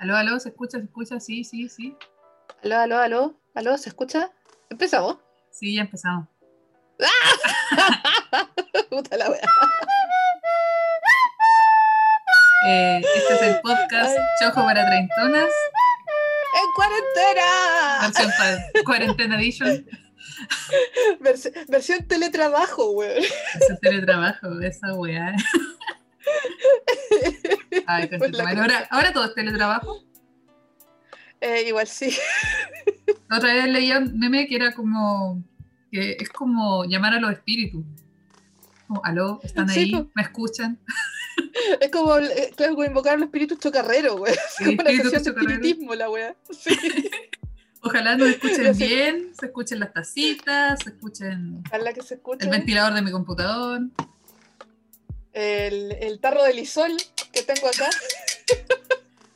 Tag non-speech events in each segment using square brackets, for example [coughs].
Aló, aló, ¿se escucha? ¿Se escucha? Sí, sí, sí. Aló, aló, aló, aló, ¿se escucha? ¿Empezamos? Sí, ya empezamos. [laughs] Puta la wea. Eh, este es el podcast. Chojo para Treintonas, ¡En cuarentena! versión Cuarentena Edition, Versi- versión teletrabajo, weón. versión teletrabajo, esa weá. [laughs] Ay, la madre. ahora, ahora todo es teletrabajo. Eh, igual sí. La otra vez leía un meme que era como, que es como llamar a los espíritus. Como, aló, ¿están ahí? ¿Me escuchan? [laughs] Es como, eh, claro, como invocar a los espíritus chocarreros, weón. [laughs] Es como una de espiritismo, la weá. Sí. Ojalá nos escuchen bien, se escuchen las tacitas, se escuchen Ojalá que se escuche. el ventilador de mi computador. El, el tarro de lisol que tengo acá.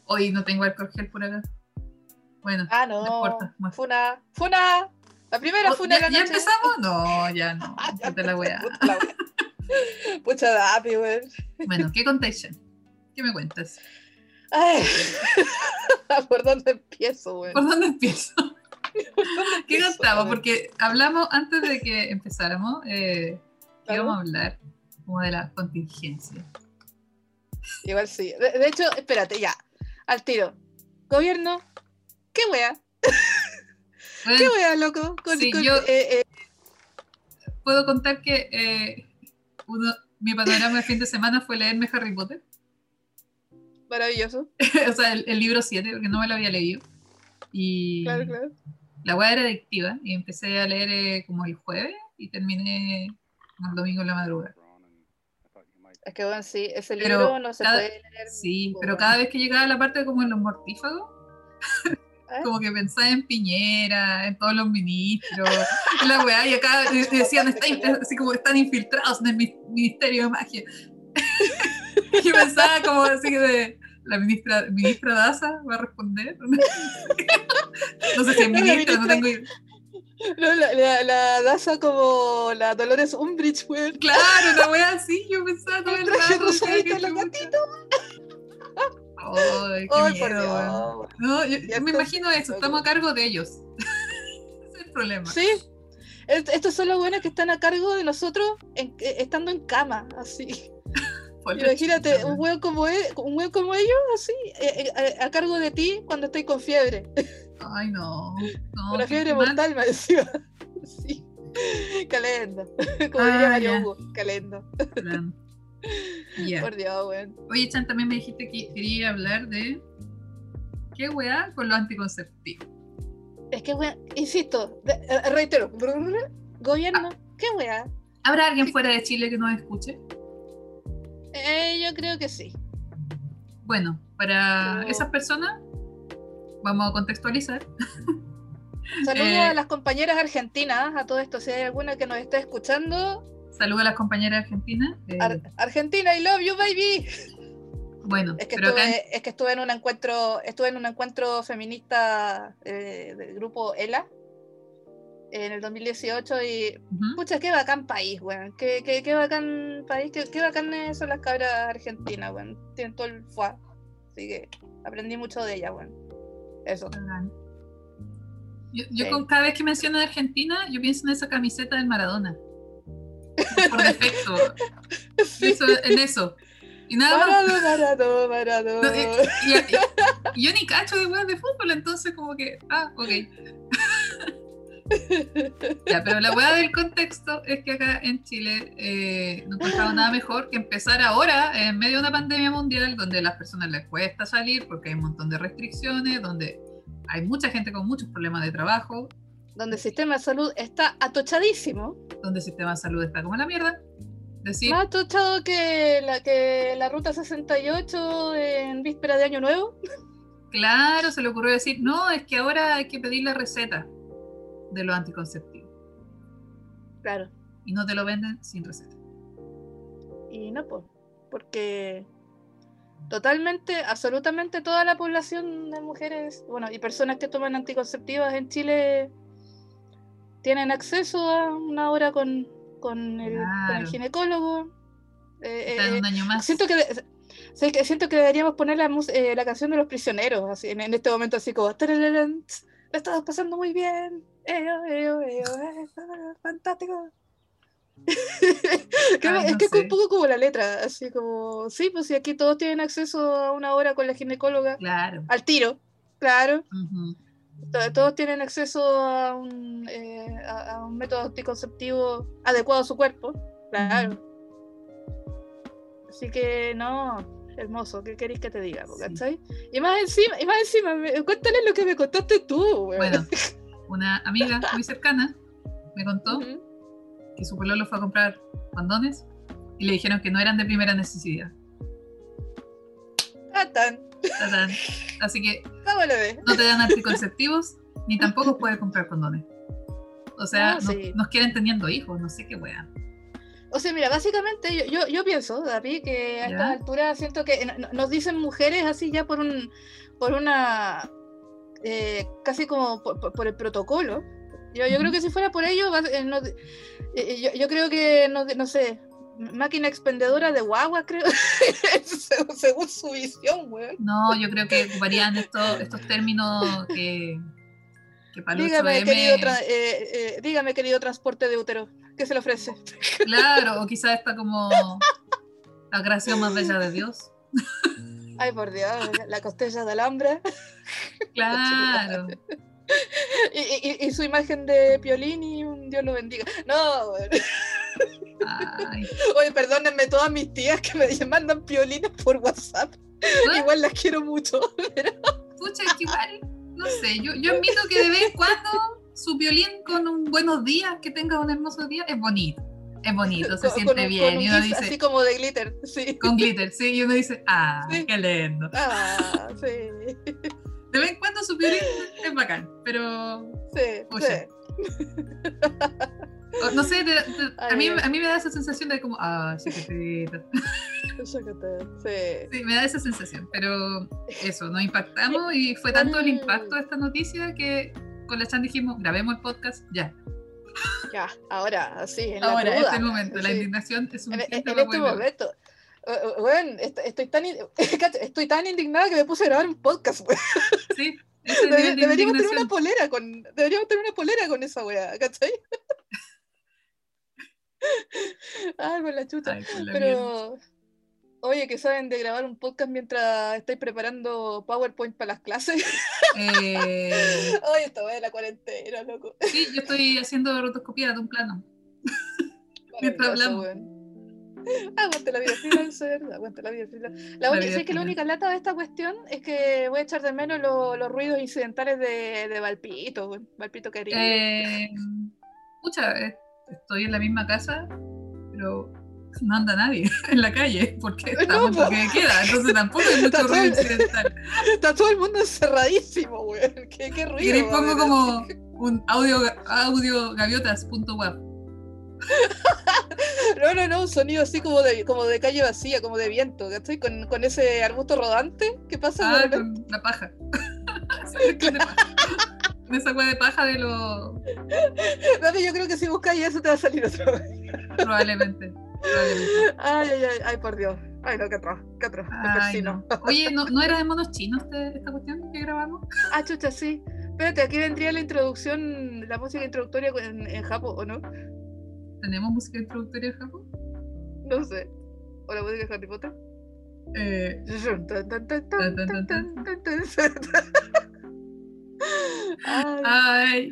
Hoy no tengo alcohol gel por acá. Bueno, Ah, no no. importa. más. Funa. Funa. La primera Oh, funa ¿Ya, de la ya noche. empezamos? No, ya no. [laughs] Ah, ya Puta la weá. Pucha dapi, weón. Bueno, ¿qué contáis? ¿Qué me cuentas? Ay. [laughs] ¿Por dónde empiezo, weón? ¿Por dónde empiezo? [laughs] ¿Qué contamos? Porque hablamos antes de que empezáramos, eh, que Claro. íbamos a hablar como de la contingencia. Igual sí. De, de hecho, espérate, ya. Al tiro. Gobierno. ¿Qué wea? [laughs] Bueno, ¿Qué wea, loco? Con- Sí, con- yo- eh, eh, puedo contar que eh, uno, mi panorama de fin de semana fue leerme Harry Potter. maravilloso. [laughs] o sea, el, el libro 7, porque no me lo había leído. Y Claro, claro. la weá era adictiva. Y empecé a leer como el jueves y terminé el domingo en la madrugada. Es que bueno, sí, ese Pero libro no se cada- puede leer. Sí, pero cada vez que llegaba a la parte como en los mortífagos, ¿Eh? como que pensaba en Piñera, en todos los ministros, en la weá, y acá de- decían, "Está así como están infiltrados en el mi- Ministerio de Magia. y [laughs] yo pensaba como así que de, la ministra, ministra Daza va a responder. [laughs] no sé si es [laughs] ministra, no tengo idea. [laughs] No, la, la, la Daza como la Dolores Umbridge, weón. Claro, una weá así, yo pensaba todo el traje rosadito de los gatitos. Ay, qué por miedo. Dios. No, yo, me imagino eso, estamos a cargo de ellos. [laughs] Ese es el problema. Sí. Est- Estos son los buenos que están a cargo de nosotros en- eh, estando en cama, así. [laughs] Por la Imagínate, un weón como, él, un weón como ellos, así, eh, eh, a, a cargo de ti cuando estoy con fiebre. Ay, no. no Una fiebre mal. mortal, me decía. [laughs] Sí. Calenda. [laughs] Como Ah, diría Mario ya. Hugo, calenda. [laughs] Por Dios, weón. Oye, Chan, también me dijiste que quería hablar de. ¿Qué weá con los anticonceptivos? Es que, weón, insisto, eh, reitero, gobierno, Ah. ¿qué weá? ¿Habrá alguien fuera de Chile que nos escuche? Eh, yo creo que sí. Bueno, para Pero- esas personas, vamos a contextualizar. [laughs] Saludos Eh, a las compañeras argentinas, a todo esto. Si hay alguna que nos está escuchando, Saludos a las compañeras argentinas. eh, Ar- Argentina, I love you, baby. bueno, Es que, pero acá en- estuve, es que estuve en un encuentro, estuve en un encuentro feminista eh, del grupo ELA en el 2018 y Ujú. pucha, qué bacán país, weón. Qué, qué, qué bacán país, qué, qué bacán son las cabras argentinas, weón. Tienen todo el fuá. Así que aprendí mucho de ellas, weón. Eso. Yo, yo Sí. con cada vez que menciono a Argentina, yo pienso en esa camiseta del Maradona. Por defecto. [laughs] Sí. Eso- en eso. Y nada más. Marado, marado, marado. No, y- y- y- y yo ni cacho de weas de fútbol, entonces como que, ah, ok. Ya, pero la wea del contexto es que acá en Chile eh, no encontraba nada mejor que empezar ahora, en medio de una pandemia mundial, donde a las personas les cuesta salir porque hay un montón de restricciones, donde hay mucha gente con muchos problemas de trabajo, Donde el sistema de salud está atochadísimo. donde el sistema de salud está como la mierda. Decir, Más atochado que la, que la ruta 68 en víspera de Año Nuevo. claro, se le ocurrió decir, no, es que ahora hay que pedir la receta de los anticonceptivos Claro. y no te lo venden sin receta. Y no, pues, porque totalmente, absolutamente toda la población de mujeres, bueno, y personas que toman anticonceptivas en Chile tienen acceso a una hora con, con, el, con el Claro. ginecólogo. Eh, eh, un año más. siento que siento que deberíamos poner la, eh, la canción de los prisioneros así, en, en este momento, así como. "Tarararán, tss, Lo estamos pasando muy bien. Eo, eo, eo, [laughs] [laughs] ah, fantástico. Que Ay, es no que es un poco como la letra, así como. Sí, pues si aquí todos tienen acceso a una hora con la ginecóloga, Claro. al tiro, claro. Todos tienen acceso a un, eh, a, a un método anticonceptivo adecuado a su cuerpo, claro. Así que no, hermoso, ¿qué queréis que te diga? Sí. Y más encima, y más encima, cuéntale lo que me contaste tú, weón. Bueno, [laughs] una amiga muy cercana me contó que su pololo fue a comprar condones y le dijeron que no eran de primera necesidad. Tan, Tatán. Así que no te dan anticonceptivos ni tampoco puedes comprar condones. O sea, Ah, nos, sí. nos quieren teniendo hijos, no sé qué wea. O sea, mira, básicamente yo, yo, yo pienso, David, que a ¿Ya? esta altura siento que no- no- nos dicen mujeres así ya por un por una eh, casi como por, por- por el protocolo. Yo, yo creo que si fuera por ello, eh, no- eh, yo, yo creo que no, no sé, máquina expendedora de guagua, creo, [laughs] según, según su visión, weón. No, yo creo que ocuparían estos, estos términos que, que para el Dígame, 8M, querido, eh, eh, dígame, querido transporte de útero, ¿qué se le ofrece? claro, o quizás está como la creación más bella de Dios. [laughs] Ay, por Dios, la- la costella de alambre. [laughs] Claro. Y, y- y su imagen de Piolín y un Dios lo bendiga. No. Ay. oye, perdónenme todas mis tías que me mandan piolines por WhatsApp. Igual las quiero mucho. Pucha, es que igual, no sé, yo, yo admito que de vez en cuando su violín con un buenos días, que tenga un hermoso día, es bonito. Es bonito, se Con- siente con bien. con y uno dice, Así como de glitter, sí. con glitter, sí, y uno dice, ah, Sí. qué lindo. Ah, sí. De vez en cuando su violín es bacán, pero Sí, Oye. sí. o- no sé, a, mí, a mí me da esa sensación de como, ah. Sácate, sí. Sí, me da esa sensación, pero eso, nos impactamos y fue tanto el impacto de esta noticia que con la Chan dijimos, grabemos el podcast ya. Ya, ahora, así, en la Ahora, cruda, este momento, la indignación es En, urgente en- en para este momento. Eh, eh, est- estoy tan, [laughs] estoy tan indignada que me puse a grabar un podcast, weón. Sí, Debe- deberíamos tener una polera con. Deberíamos tener una polera con esa weá, ¿cachai? [laughs] [laughs] Ay, con la chucha. Ay, con la mierda. Oye, que saben de grabar un podcast mientras estáis preparando PowerPoint para las clases. Eh, [laughs] Oye, weá de la cuarentena, loco. sí, yo estoy haciendo rotoscopía de un plano. Mientras hablamos. Aguante la vida freelancer, aguante la vida freelancer. La, única- vida que la única lata de esta cuestión es que voy a echar de menos lo- los ruidos incidentales de, de Valpito. Valpito querido. Eh, pucha, eh, estoy en la misma casa, pero no anda nadie [laughs] en la calle porque po. toque de queda, entonces tampoco hay [laughs] mucho Está ruido incidental. [laughs] Está todo el mundo encerradísimo, weón. ¿Qué, qué ruido? Va a pongo como un audio, audio gaviotas.wap. No, no, no, un sonido así como de, como de calle vacía, como de viento, ¿cachai? Con, con ese arbusto rodante que pasa Ah, con la paja. Sí, con la paja. Con esa hueá de paja de lo. Dame, yo creo que si buscas eso te va a salir otra vez. Probablemente. Ay, ay, ay, ay, por Dios. Ay, no, qué atroz, qué atroz, Ay, no. [laughs] Oye, ¿no, ¿no era de monos chinos este- esta cuestión que grabamos? Ah, chucha, sí. Espérate, aquí vendría la introducción, la música introductoria en, en Japón, ¿o no? ¿Tenemos música introductoria en Japón? No sé. ¿O la música de Harry Potter? Eh. Ay, ay,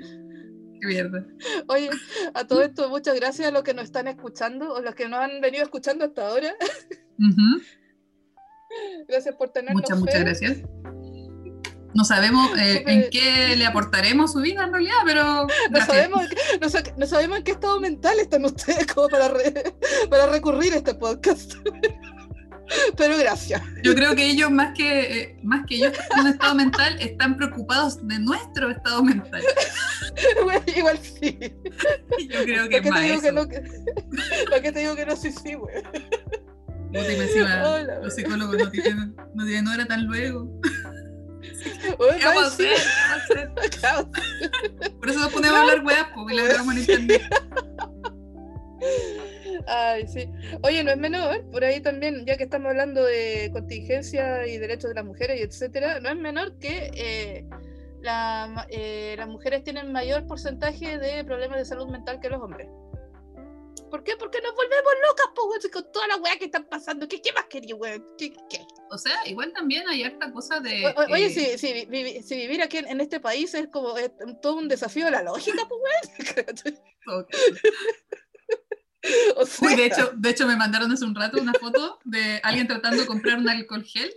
mierda. Oye, a todo esto, muchas gracias a los que nos están escuchando o los que nos han venido escuchando hasta ahora. Gracias por tenernos Muchas, muchas gracias. No sabemos eh, en qué le aportaremos a su vida en realidad, pero. No sabemos, no, no sabemos en qué estado mental están ustedes como para, re- para recurrir a este podcast. [laughs] Pero gracias. Yo creo que ellos, más que, eh, más que ellos en un estado mental, están preocupados de nuestro estado mental. [laughs] Güey, Igual sí. Yo creo que ¿Para es qué te más digo eso. que no? que- [laughs] ¿Para qué te digo que no? Sí, sí, güey. Y me encima, Hola. los psicólogos no tienen, no tienen hora tan luego. Güey, ¿Qué vamos a más hacer? sí. ¿Qué vamos a hacer? Por eso nos ponemos a hablar weas, porque la grabamos en internet. Ay, sí. Oye, no es menor, por ahí también, ya que estamos hablando de contingencia y derechos de las mujeres y etcétera, no es menor que eh, la- eh, las mujeres tienen mayor porcentaje de problemas de salud mental que los hombres. ¿Por qué? Porque nos volvemos locas, weón, con toda la weá que están pasando. ¿Qué, qué más quería, weón? ¿Qué, qué? O sea, igual también hay harta cosa de. O- Oye, eh, si, si, vi- vi- si vivir aquí en, en este país es como es todo un desafío de la lógica, pues, weón. [laughs] ok. [laughs] [laughs] o sea, Uy, de hecho, de hecho me mandaron hace un rato una foto de alguien tratando de comprar un alcohol gel.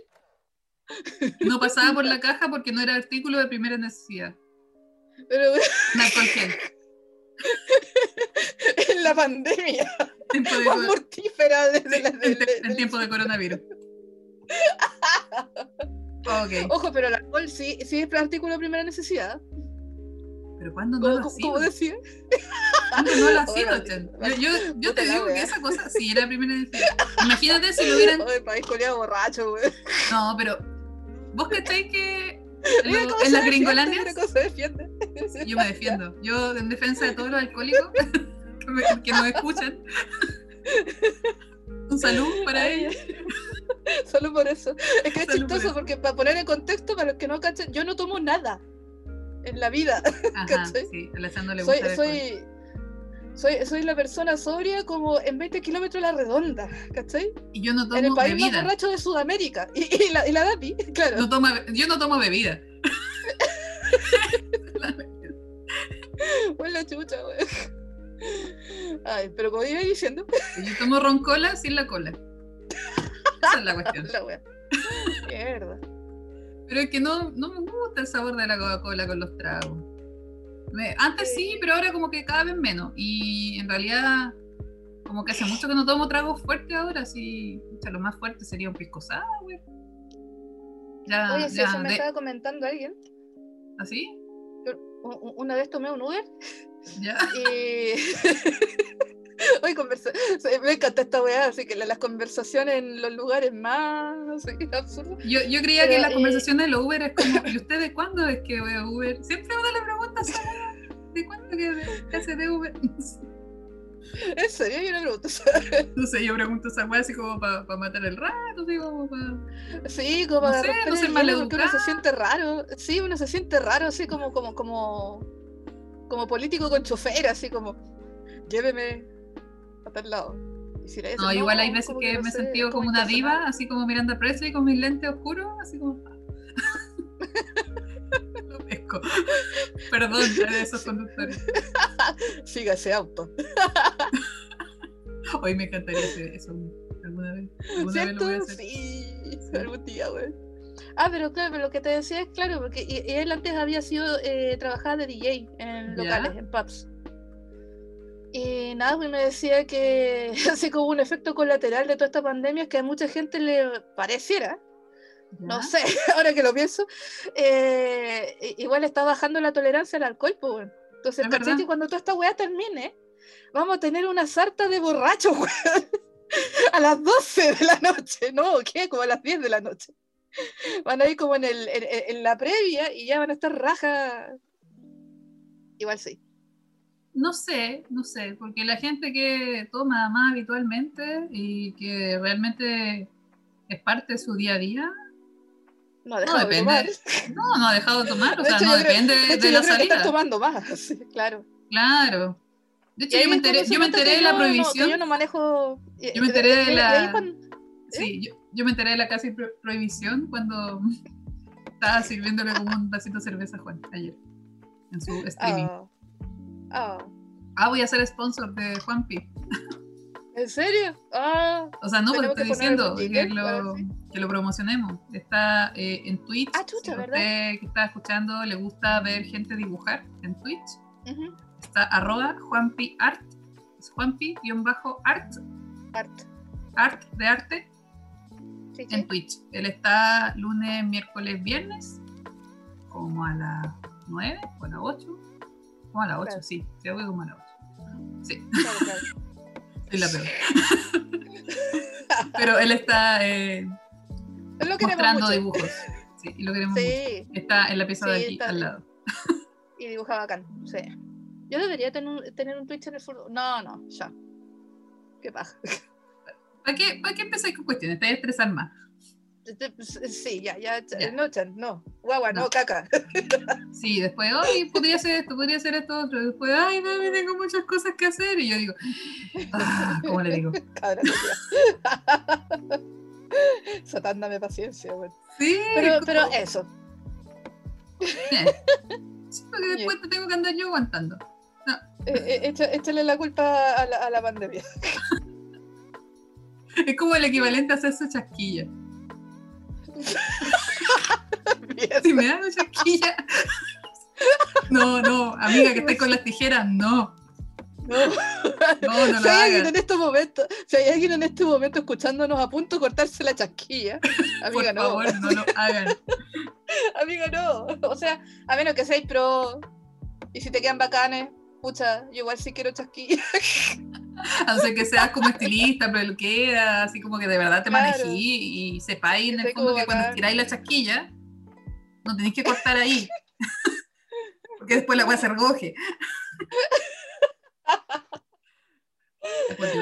No pasaba por la caja porque no era artículo de primera necesidad. pero, [laughs] Un alcohol gel. en la pandemia Tiempo de más mortífera de, de la- de- de- del- tiempo de coronavirus. [laughs] Ok. Ojo, pero el alcohol sí, sí es artículo de primera necesidad. Pero ¿cuándo no lo ha [laughs] sido? como decía. ¿Cuándo no lo ha Oye, sido. Chen? Yo, yo, yo te la digo que esa cosa sí era primera necesidad. Imagínate si lo [laughs] hubieran. El país coreano borracho, güey. No, pero. ¿Vos cacháis que [laughs] lo- cómo en se las gringolandias? cómo se. Yo me defiendo. Yo en defensa de todos los alcohólicos que, me- que nos escuchan. Un saludo para Ay, ellos. Solo por eso. Es que es por chistoso eso. porque para poner en contexto, para los que no cachen, yo no tomo nada en la vida. [laughs] Ajá, sí, Alessandro le Soy, gusta alcohol. soy, soy, soy la persona sobria como en 20 kilómetros a la redonda, ¿cachai? Y yo no en el país más borracho de Sudamérica. Y, y la, y la DAPI, [laughs] claro. No toma, yo no tomo bebida. [laughs] Bueno, chucha, güey. Ay, pero como iba diciendo, Yo tomo roncola sin la cola. Esa es la cuestión. la. Mierda. Pero es que no, no me gusta el sabor de la Coca-Cola con los tragos. Antes sí, pero ahora como que cada vez menos. Y en realidad, como que hace mucho que no tomo tragos fuertes ahora. Sí, pucha, lo más fuerte sería un pisco sour, güey. Ya, Oye, si ya, eso me de- estaba comentando alguien. ¿Así? u- Una vez tomé un Uber ¿Ya? [laughs] y. [laughs] [laughs] Hoy conversa... Me encanta esta weá, así que la- las conversaciones en los lugares más así, [laughs] absurdos. Yo, yo creía Pero, que las eh, conversaciones de los Uber es como, [laughs] ¿y usted de cuándo es que ve Uber? Siempre uno le pregunta a esa weá, ¿de cuándo que, que hace de Uber? ¿En serio? Yo no pregunto. No sé, yo pregunto esa weá así como para matar el rato, así como para... Sí, como No para sé, romper no ser maleducada. porque uno se siente raro. Sí, uno se siente raro, así como, como, como, como político con chofer, así como, lléveme a tal lado. Y si No, igual hay veces que no me he sentido como una diva, así como Miranda Presley con mis lentes oscuros, así como... [laughs] Lo pesco. Perdón [laughs] a esos conductores. Siga ese auto. [laughs] Hoy me encantaría hacer eso alguna vez. Alguna vez lo voy a ¿Cierto? hacer. Sí, Sí. algún día, güey. Ah, pero claro, pero lo que te decía es claro, porque él antes había sido, eh, trabajaba de DJ en Ya. locales, en pubs. Y nada, pues me decía que [laughs] así como un efecto colateral de toda esta pandemia es que a mucha gente le pareciera, no sé, [laughs] ahora que lo pienso, eh, igual está bajando la tolerancia al alcohol, pues. Entonces, cuando toda esta weá termine, vamos a tener una sarta de borrachos, [laughs] weón. A las 12 de la noche, ¿no? ¿Qué? Como a las 10 de la noche. Van a ir como en, el, en, la previa y ya van a estar raja. Igual sí. No sé, no sé, porque la gente que toma más habitualmente y que realmente es parte de su día a día, No, dejado de depende. tomar. no, no ha dejado de tomar, o De sea, hecho, no yo creo- depende De de, hecho, yo la salida. tomando más, [laughs] claro. Claro. De hecho, yo me enteré, yo me enteré de la yo no- prohibición. yo no manejo. Yo me enteré de la- cuando- Sí, yo, yo me enteré de la casi pro- prohibición cuando [laughs] estaba sirviéndole como un vasito de cerveza a Juan ayer en su streaming. Ah. Ah. Ah, voy a ser sponsor de Juan Pi. ¿En serio? Ah. O sea, no, pues Tenemos estoy diciendo que lo, sí. que lo promocionemos. Está eh, en Twitch. Ah, chucha, si usted que está escuchando le gusta ver gente dibujar en Twitch, ujú, está arroba Juanpi Art. Es Juanpi-art, Art. art de arte Sí, sí. en Twitch. Él está lunes, miércoles, viernes, como a las 9 o a las 8. Como a las 8, Claro. sí, creo que como a las 8. Sí, Claro, claro. [laughs] soy la peor. Pero él está eh, lo mostrando mucho. dibujos. Sí, y lo queremos mucho. Sí, Está en la pieza de Sí, aquí, está- al lado. y dibuja bacán. Sí. Yo debería tener un, tener un Twitch en el futuro. No, no, ya. qué paja. ¿Para qué, ¿Para qué empezáis con cuestiones? Te vas a estresar más. Sí, ya, ya, Ya. no, chan, no, guagua, no, No. caca. [laughs] Sí, después, ay, podría ser esto, podría ser esto otro. Después, ay, mami, tengo muchas cosas que hacer. Y yo digo, ah, ¿cómo le digo? [laughs] Cabra, culiao. [laughs] Satán, dame paciencia, weón. Sí, Pero, pero eso. eh. Sí, porque después te tengo que andar yo aguantando. Eh, eh, echa- échale la culpa a la, a la pandemia. Es como el equivalente a hacerse chasquilla. Si me hago chasquilla. No, no, amiga, que estés con las tijeras, no. No. No, no si hay alguien en este momento, si hay alguien en este momento escuchándonos a punto de cortarse la chasquilla, amiga, Por no. favor, no lo hagan. Amiga, no. O sea, a menos que seáis pro y si te quedan bacanes, pucha, yo igual sí quiero chasquilla. [laughs] A no ser que seas como estilista, peluquera, así como que de verdad te Claro. manejí y sepáis en el fondo que cuando tiráis la chasquilla, no tenéis que cortar ahí. [laughs] Porque después la voy a hacer goje. [laughs]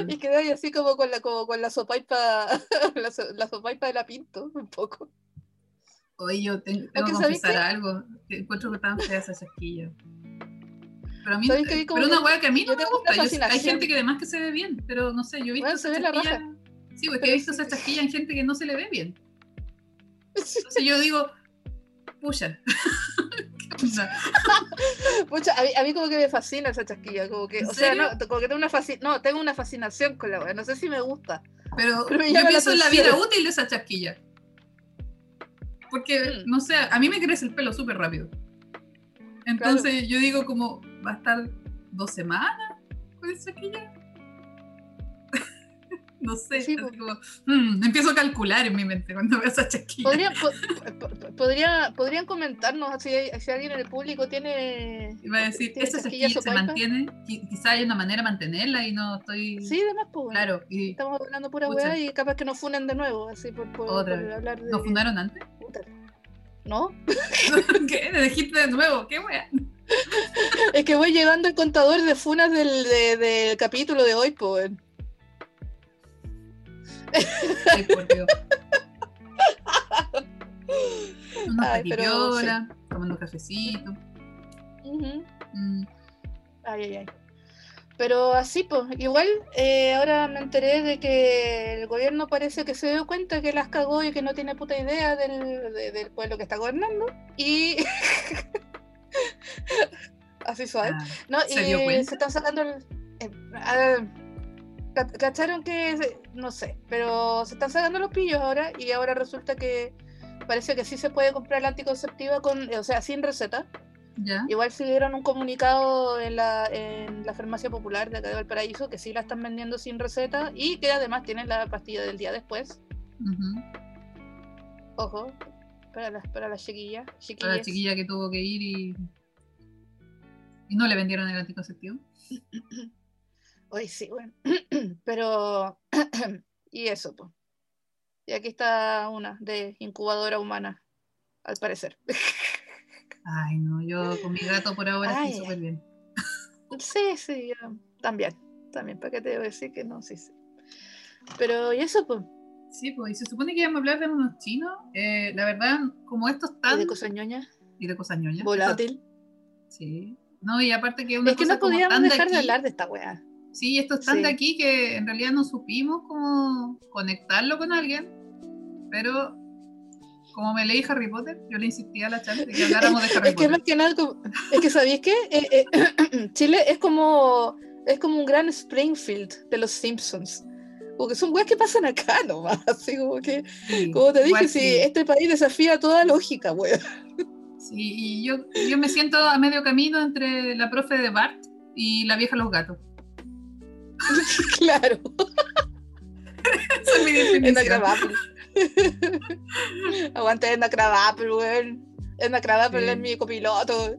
Y quedáis así como con la, como con la sopaipa, la, so- la sopaipa de la pinto, un poco. Oye, yo ten- tengo que ¿sabéis confesar algo. Encuentro que tan fea esa chasquilla. Pero a mí, ¿Sabéis que pero una wea que a mí no me gusta. Yo hay gente que además que se ve bien, pero no sé, yo he visto Bueno, se esa ve la chasquilla. raja. Sí, porque he visto sí. esa chasquilla en gente que no se le ve bien. Entonces yo digo, pucha. [laughs] [laughs] Pucha, a mí, a mí como que me fascina esa chasquilla, como que, ¿En o sea, no, como que tengo una no, tengo una fascinación con la wea, no sé si me gusta. Pero, Pero me yo pienso en la vida útil de esa chasquilla. Porque, Mm. no sé, a mí me crece el pelo súper rápido. Entonces yo digo como, ¿va a estar dos semanas con esa chasquilla? no sé, Sí, así como, mm, empiezo a calcular en mi mente cuando veo esa chasquilla. Podrían, [laughs] po- po- podría- podrían comentarnos si, hay- si alguien en el público tiene. Iba a decir, esa chasquilla se mantiene, qui- quizá hay una manera de mantenerla y no estoy... Sí, además, pues. bueno. Claro, y Estamos hablando pura weá y capaz que nos funen de nuevo, así por, por, Otra por hablar de. ¿nos fundaron antes? Puta. ¿No? [laughs] ¿Qué? ¿De Egipto de nuevo? ¿Qué wea? Es que voy llegando al contador de funas del, de- del capítulo de hoy, pues. Ay, por Dios. Ay, pero patipiola, tomando cafecito. Mm, Ay, ay, ay. Pero así, pues, igual eh, ahora me enteré de que el gobierno parece que se dio cuenta que las cagó y que no tiene puta idea del, de- del pueblo que está gobernando. Y. [laughs] [laughs] así suave. ah, No, ¿Se y dio se están sacando el. eh, ah, ca- ¿Cacharon que.? No sé, pero se están sacando los pillos ahora y ahora resulta que parece que sí se puede comprar la anticonceptiva con, o sea, sin receta. ¿Ya? Igual sí dieron un comunicado en la, en la farmacia popular de acá de Valparaíso que sí la están vendiendo sin receta y que además tienen la pastilla del día después. Ojo, para las, para las chiquillas. Para la chiquilla que tuvo que ir y. Y no le vendieron el anticonceptivo. [coughs] Hoy sí, bueno. [coughs] Pero. [coughs] y eso, pues. Y aquí está una de incubadora humana, al parecer. [laughs] Ay, no, yo con mi gato por ahora Ay, estoy súper bien. sí, sí, yo también. También, ¿para qué te a decir que no? Sí, sí. Pero, y eso, pues. Sí, pues, y se supone que íbamos a hablar de unos chinos. Eh, la verdad, como estos Y están. de cosas ñoñas. y de cosas ñoñas. Volátil. Sí. No, y aparte que una Es que cosa no podíamos de dejar de aquí- hablar de esta weá. Sí, esto es tan de Sí. aquí que en realidad no supimos cómo conectarlo con alguien, pero como me leí Harry Potter, yo le insistí a la chat de que [laughs] habláramos de Harry Es que Potter. más que nada, es que ¿sabéis qué? Eh, eh, [clears throat] Chile es como, es como un gran Springfield de los Simpsons. Porque son weas que pasan acá [laughs] nomás. Así como que, Sí, como te dije, sí. este país desafía toda lógica, wea. Sí, y yo, yo me siento a medio camino entre la profe de Bart y la vieja los gatos. [laughs] claro, [laughs] Esa es mi definición. Aguante Edna Krabappel, weón. Edna Krabappel Sí. es mi copiloto.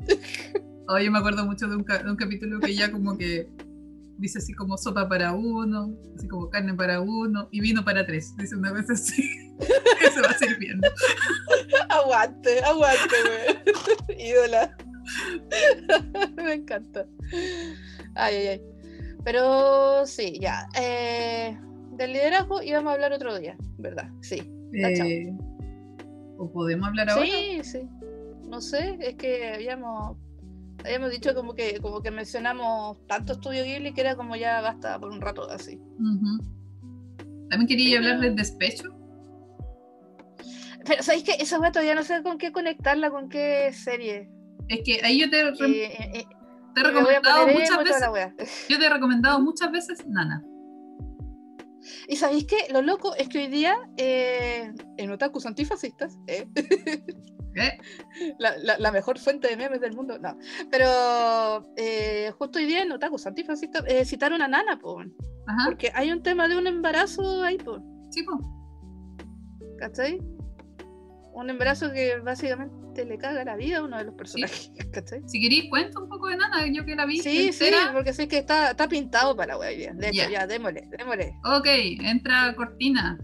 Oh, yo me acuerdo mucho de un, ca- de un capítulo que ya como que dice así como sopa para uno, así como carne para uno y vino para tres. Dice una vez así. [laughs] que se va sirviendo. Aguante, aguante, weón. [laughs] Ídola. [laughs] Me encanta. Ay, ay, ay. Pero sí, ya. eh, del liderazgo íbamos a hablar otro día, ¿verdad? Sí. Eh, ¿O podemos hablar ahora? Sí, sí. No sé, es que habíamos, habíamos dicho como que, como que mencionamos tanto estudio Ghibli que era como ya basta por un rato así. También quería hablar del despecho. Pero ¿sabéis que esa weá todavía no sé con qué conectarla, con qué serie? Es que ahí yo te, Eh, eh, eh, te he recomendado muchas veces. Yo te he recomendado muchas veces Nana. [laughs] Y sabéis que lo loco es que hoy día eh, en otakus antifascistas, eh, [laughs] ¿eh? [laughs] la, la- la mejor fuente de memes del mundo, no. Pero eh, justo hoy día en otakus antifascistas eh, citaron a Nana, po. Ajá. porque hay un tema de un embarazo ahí, po, Sí, po. ¿cachai? Un embarazo que básicamente le caga la vida a uno de los personajes, [laughs] ¿cachai? Si queréis, cuenta un poco de Nana. Yo que la vi Sí, sí, porque sí que está, está pintado para la día. De hecho, ya, démosle, démosle. Ok, entra cortina.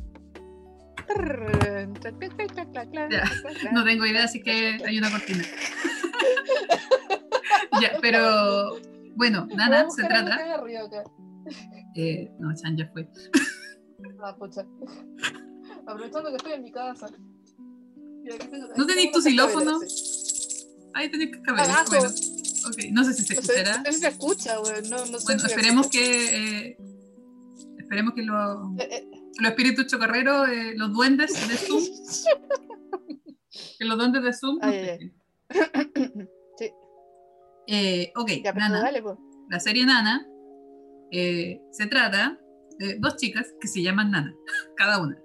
[laughs] No tengo idea, así que hay una cortina. [laughs] ya, pero bueno, Nana se trata. Eh, no, Chan ya fue. Ah, pucha. Aprovechando que estoy en mi casa. ¿No tenéis tu xilófono? Ahí tenéis que caber. Abajo. Bueno, no sé si se escuchará. no sé se escucha, güey. No, no sé Bueno, si esperemos que. eh, esperemos que lo- eh, los espíritus chocarreros, eh, los duendes de Zoom, que los duendes de Zoom. Ay. [coughs] Sí. Eh, ok, Ya, Nana. dale, pues. la serie Nana eh, se trata de dos chicas que se llaman Nana, [laughs] cada una.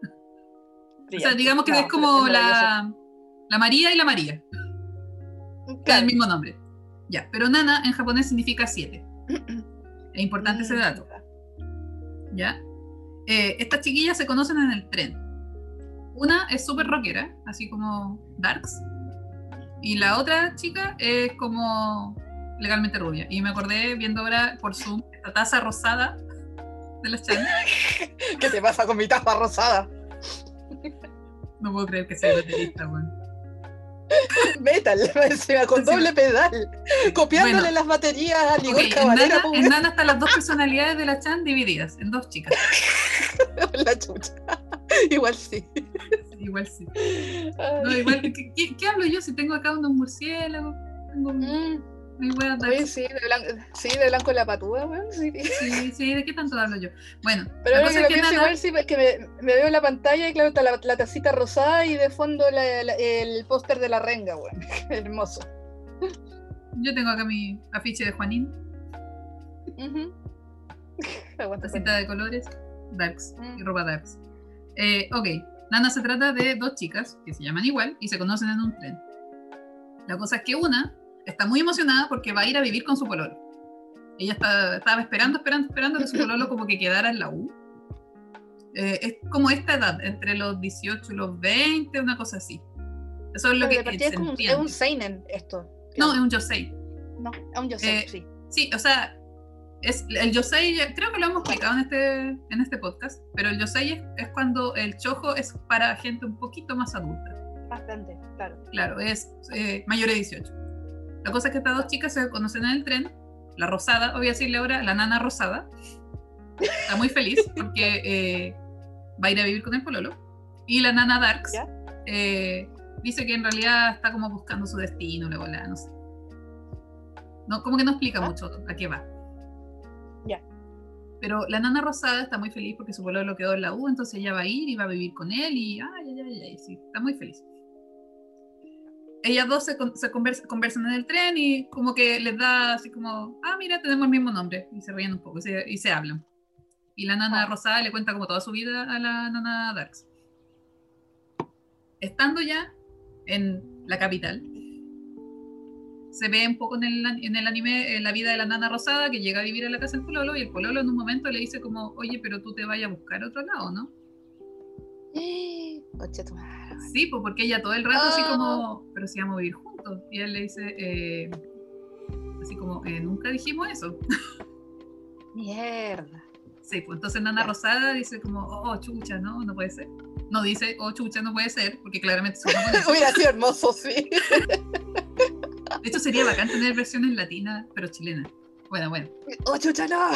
O sea, digamos que No, es como es la, la María y la María, que es el Claro. mismo nombre. Ya, pero Nana en japonés significa siete. [coughs] Es importante ese Mm, dato, ¿ya? Eh, estas chiquillas se conocen en el tren. Una es súper rockera, así como Darks, y la otra chica es como legalmente rubia. Y me acordé viendo ahora por Zoom esta taza rosada de las Chan. [laughs] ¿Qué te pasa con mi taza rosada? No puedo creer que sea baterista, weón. [laughs] Metal, [laughs] con doble pedal. Copiándole Bueno. las baterías a Ligor en Nana están las dos [laughs] personalidades de la Chan divididas en dos chicas. la chucha. Igual sí. Igual sí. No, igual, ¿qué, qué- qué hablo yo si tengo acá unos murciélagos? Tengo Mm, de- oye, sí, de blanco, sí, de blanco la patúa, weón. Sí. Sí, sí, ¿de qué tanto hablo yo? Bueno, Pero la cosa que es igual sí, es que me, me veo en la pantalla y claro está la, la tacita rosada y de fondo la- la- el póster de la renga, weón. [laughs] Hermoso. yo tengo acá mi afiche de Juanín. [laughs] Aguanta, tacita de colores, Darks y Mm. ropa Darks. Eh, ok, Nana se trata de dos chicas que se llaman igual y se conocen en un tren. La cosa es que una está muy emocionada porque va a ir a vivir con su pololo. Ella está- estaba esperando, esperando, esperando que su pololo como que quedara en la U. Eh, es como esta edad, entre los 18 y los 20, una cosa así. Eso es lo Pero que es, como un, es un seinen esto. No, es un yosei. No, es un yosei, Eh, sí. Sí, o sea, es, el yosei, creo que lo hemos explicado en este, en este podcast, pero el yosei es, es cuando el chojo es para gente un poquito más adulta. Bastante, claro. Claro, es eh, mayor de 18. La cosa es que estas dos chicas se conocen en el tren. La rosada, voy a decirle ahora, la nana rosada, está muy feliz porque eh, va a ir a vivir con el pololo. Y la nana Darks eh, dice que en realidad está como buscando su destino, la bola, no sé. No, como que no explica ¿Ah? mucho a qué va. Ya. Pero la nana rosada está muy feliz porque su pololo quedó en la U, entonces ella va a ir y va a vivir con él y ay, ay, ay, ay, sí, está muy feliz. Ellas dos se, se convers- conversan en el tren y como que les da así como, ah, mira, tenemos el mismo nombre. Y se ríen un poco y se, y se hablan. Y la nana Ah. rosada le cuenta como toda su vida a la nana Darks. Estando ya en la capital, se ve un poco en el, en el anime eh, la vida de la nana rosada que llega a vivir a la casa del pololo y el pololo en un momento le dice como, oye, pero tú te vayas a buscar otro lado, ¿no? [gasps] Concha tu madre. Sí, pues porque ella todo el rato así Ah. como, pero si vamos a vivir juntos. Y él le dice, eh, así como, "Eh, nunca dijimos eso. Mierda. Sí, pues entonces Nana. Rosada dice como, oh, chucha, no, no puede ser. No dice, oh, chucha, no puede ser, porque claramente. Hubiera sido hermoso, sí. De hecho, sería bacán tener versiones latinas, pero chilenas. Bueno, bueno. ¡Oh, chucha, no!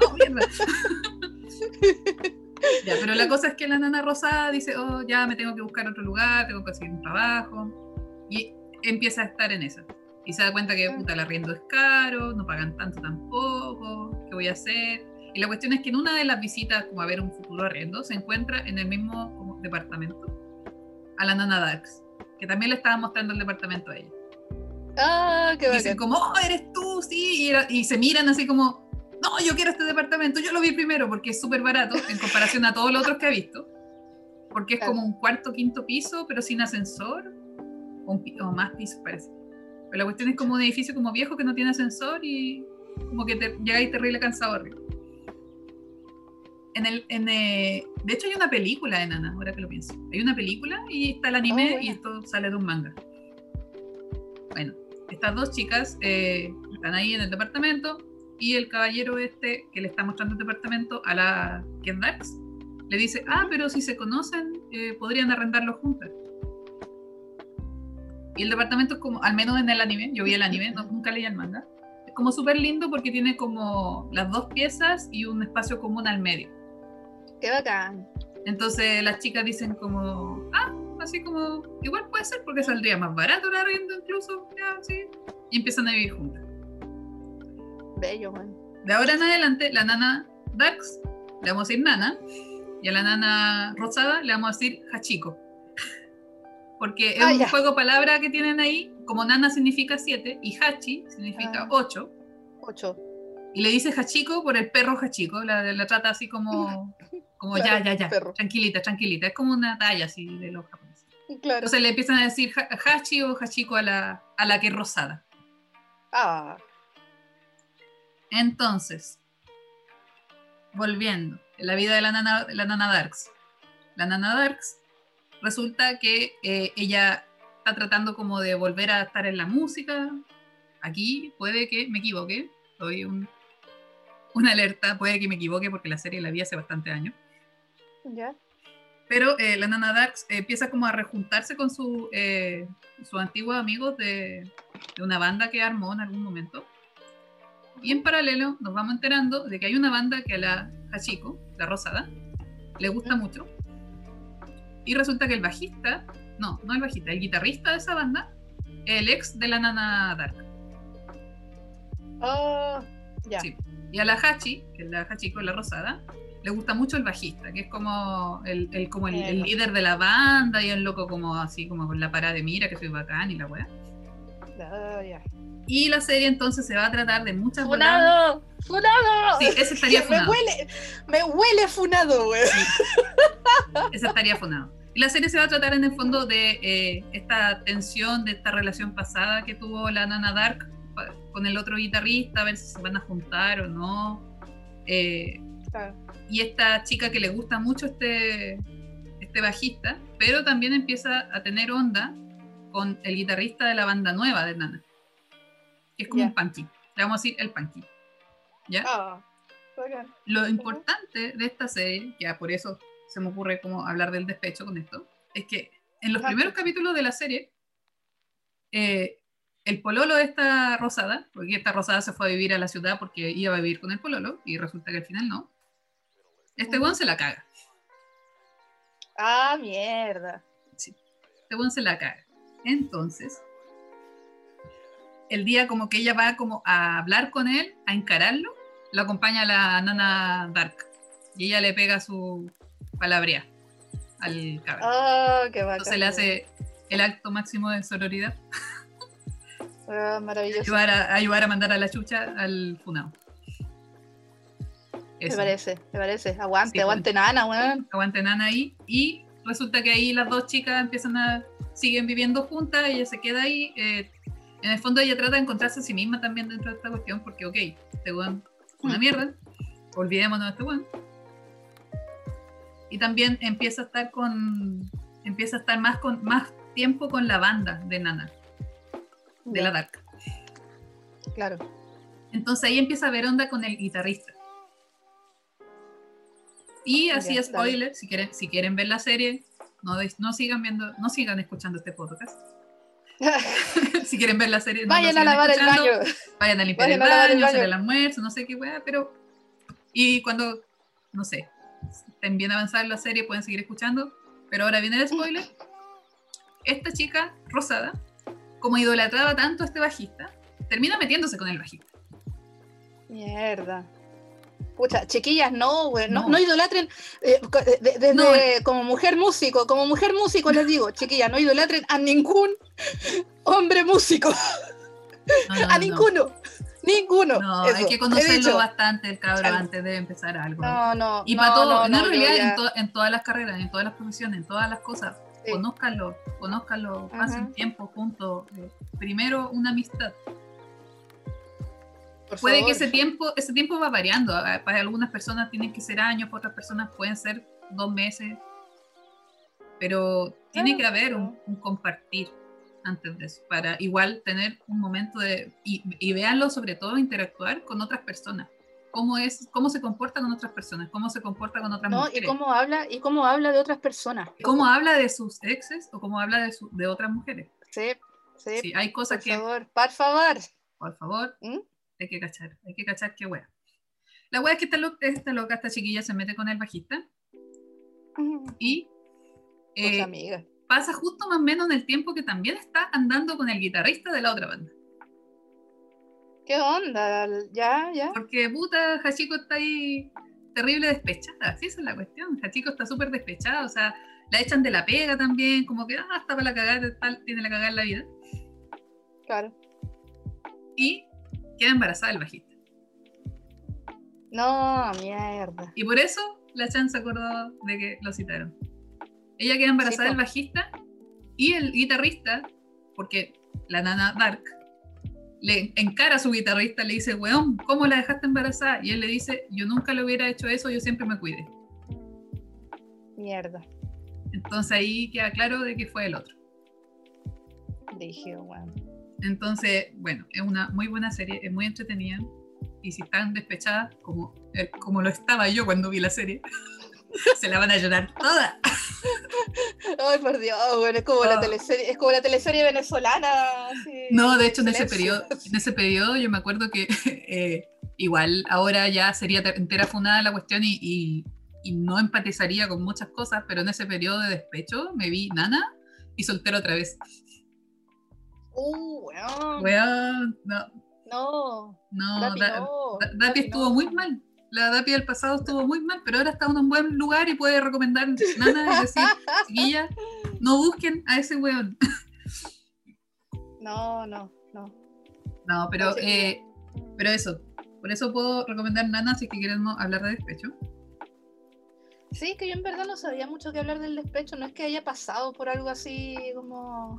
No, mierda. [laughs] ya, pero la cosa es que la nana rosada dice, oh, ya me tengo que buscar otro lugar, tengo que conseguir un trabajo. Y empieza a estar en esa. Y se da cuenta que puta, el arriendo es caro, no pagan tanto tampoco, ¿qué voy a hacer? Y la cuestión es que en una de las visitas, como a ver un futuro arriendo, se encuentra en el mismo como, departamento a la nana Dax, que también le estaba mostrando el departamento a ella. ¡Ah, qué dicen como, oh, eres tú, sí, y, era- y se miran así como, no, yo quiero este departamento, yo lo vi primero porque es súper barato en comparación a todos los otros que he visto, porque es Claro. como un cuarto, quinto piso, pero sin ascensor, o, un o más pisos parece. Pero la cuestión es como un edificio como viejo que no tiene ascensor y como que te llegáis terrible cansado arriba. En el, en, eh, de hecho hay una película de Nana, ahora que lo pienso. Hay una película y está el anime Oh, y esto sale de un manga. Bueno, estas dos chicas eh, están ahí en el departamento y el caballero este que le está mostrando el departamento a la Ken Dax le dice, ah, pero si se conocen, eh, podrían arrendarlo juntas. Y el departamento es como, al menos en el anime, yo vi el anime, no- nunca leí el manga, es como súper lindo porque tiene como las dos piezas y un espacio común al medio. ¡Qué bacán! Entonces las chicas dicen como, ah, así como, igual puede ser porque saldría más barato el arriendo incluso, ya, sí. Y empiezan a vivir juntas. Bello, man. De ahora en adelante, la nana Dax, le vamos a decir nana, y a la nana rosada le vamos a decir hachiko. [laughs] Porque es Ah, un ya. juego de palabra que tienen ahí, como nana significa siete y hachi significa Ah. ocho. Ocho. Y le dice hachiko por el perro hachiko, la, la trata así como, [laughs] como Claro, ya, ya, ya, perro. tranquilita, tranquilita. Es como una talla así de los japoneses. Claro. Entonces le empiezan a decir ha- hachi o hachiko a la, a la que es rosada. Ah, Entonces, volviendo, en la vida de la nana, la nana Darks. La nana Darks resulta que eh, ella está tratando como de volver a estar en la música. Aquí puede que me equivoque, doy un, una alerta, puede que me equivoque porque la serie la vi hace bastante años. ya. Pero eh, la nana Darks empieza como a rejuntarse con su, eh, sus antiguos amigos de, de una banda que armó en algún momento. Y en paralelo nos vamos enterando de que hay una banda que a la Hachiko, la rosada, le gusta mucho. Y resulta que el bajista, no, no el bajista, el guitarrista de esa banda, el ex de la nana Dark. Ah, ya. Sí. Y a la Hachi, que es la Hachiko, la rosada, le gusta mucho el bajista, que es como el, el- como el, el líder de la banda y el loco como así, como con la parada de mira, que soy bacán y la weá. Ah, ya. Y la serie entonces se va a tratar de muchas voladas. ¡Funado! ¡Funado! Sí, ese estaría [laughs] me funado. huele, me huele funado, güey. Ese estaría funado. Y la serie se va a tratar en el fondo de eh, esta tensión, de esta relación pasada que tuvo la Nana Dark con el otro guitarrista, a ver si se van a juntar o no. Eh, Claro. y esta chica que le gusta mucho este, este bajista, pero también empieza a tener onda con el guitarrista de la banda nueva de Nana, que es como Ya. un punky. Le vamos a decir el punky. ¿Ya? Bacán. Lo importante de esta serie, ya por eso se me ocurre como hablar del despecho con esto, es que en los Ajá. primeros capítulos de la serie, eh, el pololo de esta rosada, porque esta rosada se fue a vivir a la ciudad porque iba a vivir con el pololo, y resulta que al final no, este weón se la caga. Ah, mierda. Este weón se la caga. Entonces, el día como que ella va como a hablar con él, a encararlo, lo acompaña la nana Dark. Y ella le pega su palabrea al cabrón. Ah, qué bacán. Entonces le hace el acto máximo de sororidad, Ah, maravilloso. ayudar a, ayudar a mandar a la chucha al funado. Me parece, me parece. Aguante, Sí, aguante nana, weón. aguante nana ahí y resulta que ahí las dos chicas empiezan a siguen viviendo juntas ella se queda ahí eh, en el fondo ella trata de encontrarse a sí misma también dentro de esta cuestión porque ok este weón es una Mm. mierda olvidémonos de este weón y también empieza a estar con empieza a estar más con más tiempo con la banda de Nana de la Dark Claro. entonces ahí empieza a ver onda con el guitarrista. Y así spoiler, si quieren, si quieren ver la serie, no, no sigan viendo, no sigan escuchando este podcast. [laughs] si quieren ver la serie, no Vayan a sigan lavar el baño. Vayan a limpiar Vayan el a lavar el baño, hacer baño. el almuerzo, no sé qué weá, pero. Y cuando, no sé, estén bien avanzada la serie, pueden seguir escuchando. Pero ahora viene el spoiler. Esta chica, Rosada, como idolatraba tanto a este bajista, termina metiéndose con el bajista. Mierda. Pucha, chiquillas, no, güey, no, No. no idolatren, eh, co- de- de- desde No. como mujer músico, como mujer músico les digo, chiquillas, no idolatren a ningún hombre músico, [laughs] a no. ninguno, ninguno. No, eso, hay que conocerlo bastante el Algo. antes de empezar algo. No, no. y para todo, en realidad en, to- en todas las carreras, en todas las profesiones, en todas las cosas, sí. conózcanlo, conózcanlo, pasen tiempo juntos. eh, primero una amistad. Por Puede que ese tiempo, ese tiempo va variando. ah, Para algunas personas tienen que ser años, para otras personas pueden ser dos meses. Pero tiene Ah, que haber un, compartir antes de eso, para igual tener un momento de, y, y véanlo sobre todo interactuar con otras personas. Cómo es, cómo se comporta con otras personas, cómo se comporta con otras No, y mujeres. cómo habla, y cómo habla de otras personas. cómo habla de sus exes o cómo habla de, su- de otras mujeres. Sí, sí, Sí, hay cosas por que, favor, por favor. por favor, ¿Mm? Hay que cachar, hay que cachar qué wea. La wea es que esta, lo- esta loca, esta chiquilla se mete con el bajista y Pues, eh, amiga. pasa justo más o menos en el tiempo que también está andando con el guitarrista de la otra banda. ¿Qué onda? Ya, ya. Porque puta, Hachiko está ahí terrible despechada, sí, esa es la cuestión. Hachiko está súper despechada, o sea, la echan de la pega también, como que, ah, está para la cagada, tal, tiene la cagada en la vida. Claro. Y queda embarazada el bajista. No, mierda. Y por eso la Chan se acordó de que lo citaron. Ella queda embarazada del bajista y el guitarrista, porque la nana Dark le encara a su guitarrista, le dice, weón, ¿cómo la dejaste embarazada? Y él le dice, yo nunca le hubiera hecho eso, yo siempre me cuidé. Mierda. Entonces ahí queda claro de que fue el otro. Dije, weón. Entonces, bueno, es una muy buena serie, es muy entretenida. Y si están despechadas, como, eh, como lo estaba yo cuando vi la serie, [laughs] se la van a llorar toda. [laughs] Ay, por Dios, bueno, es como la Ah. teleserie, es como la teleserie venezolana. No, de hecho en ese, periodo, en ese periodo yo me acuerdo que [laughs] eh, igual ahora ya sería te- entera funada la cuestión y, y- y no empatizaría con muchas cosas, pero en ese periodo de despecho me vi nana y soltero otra vez. Uh, weón. Weón, no, No, no, Dapi, Da- no. Da- Dapi Dapi, estuvo no. muy mal. La Dapi del pasado estuvo muy mal, pero ahora está en un buen lugar y puede recomendar nana y decir, [laughs] chiquilla, no busquen a ese weón. No, no, no. No, pero, No, sí. eh, pero eso, por eso puedo recomendar nana si es que quieren hablar de despecho. Sí, que yo en verdad no sabía mucho que hablar del despecho. No es que haya pasado por algo así como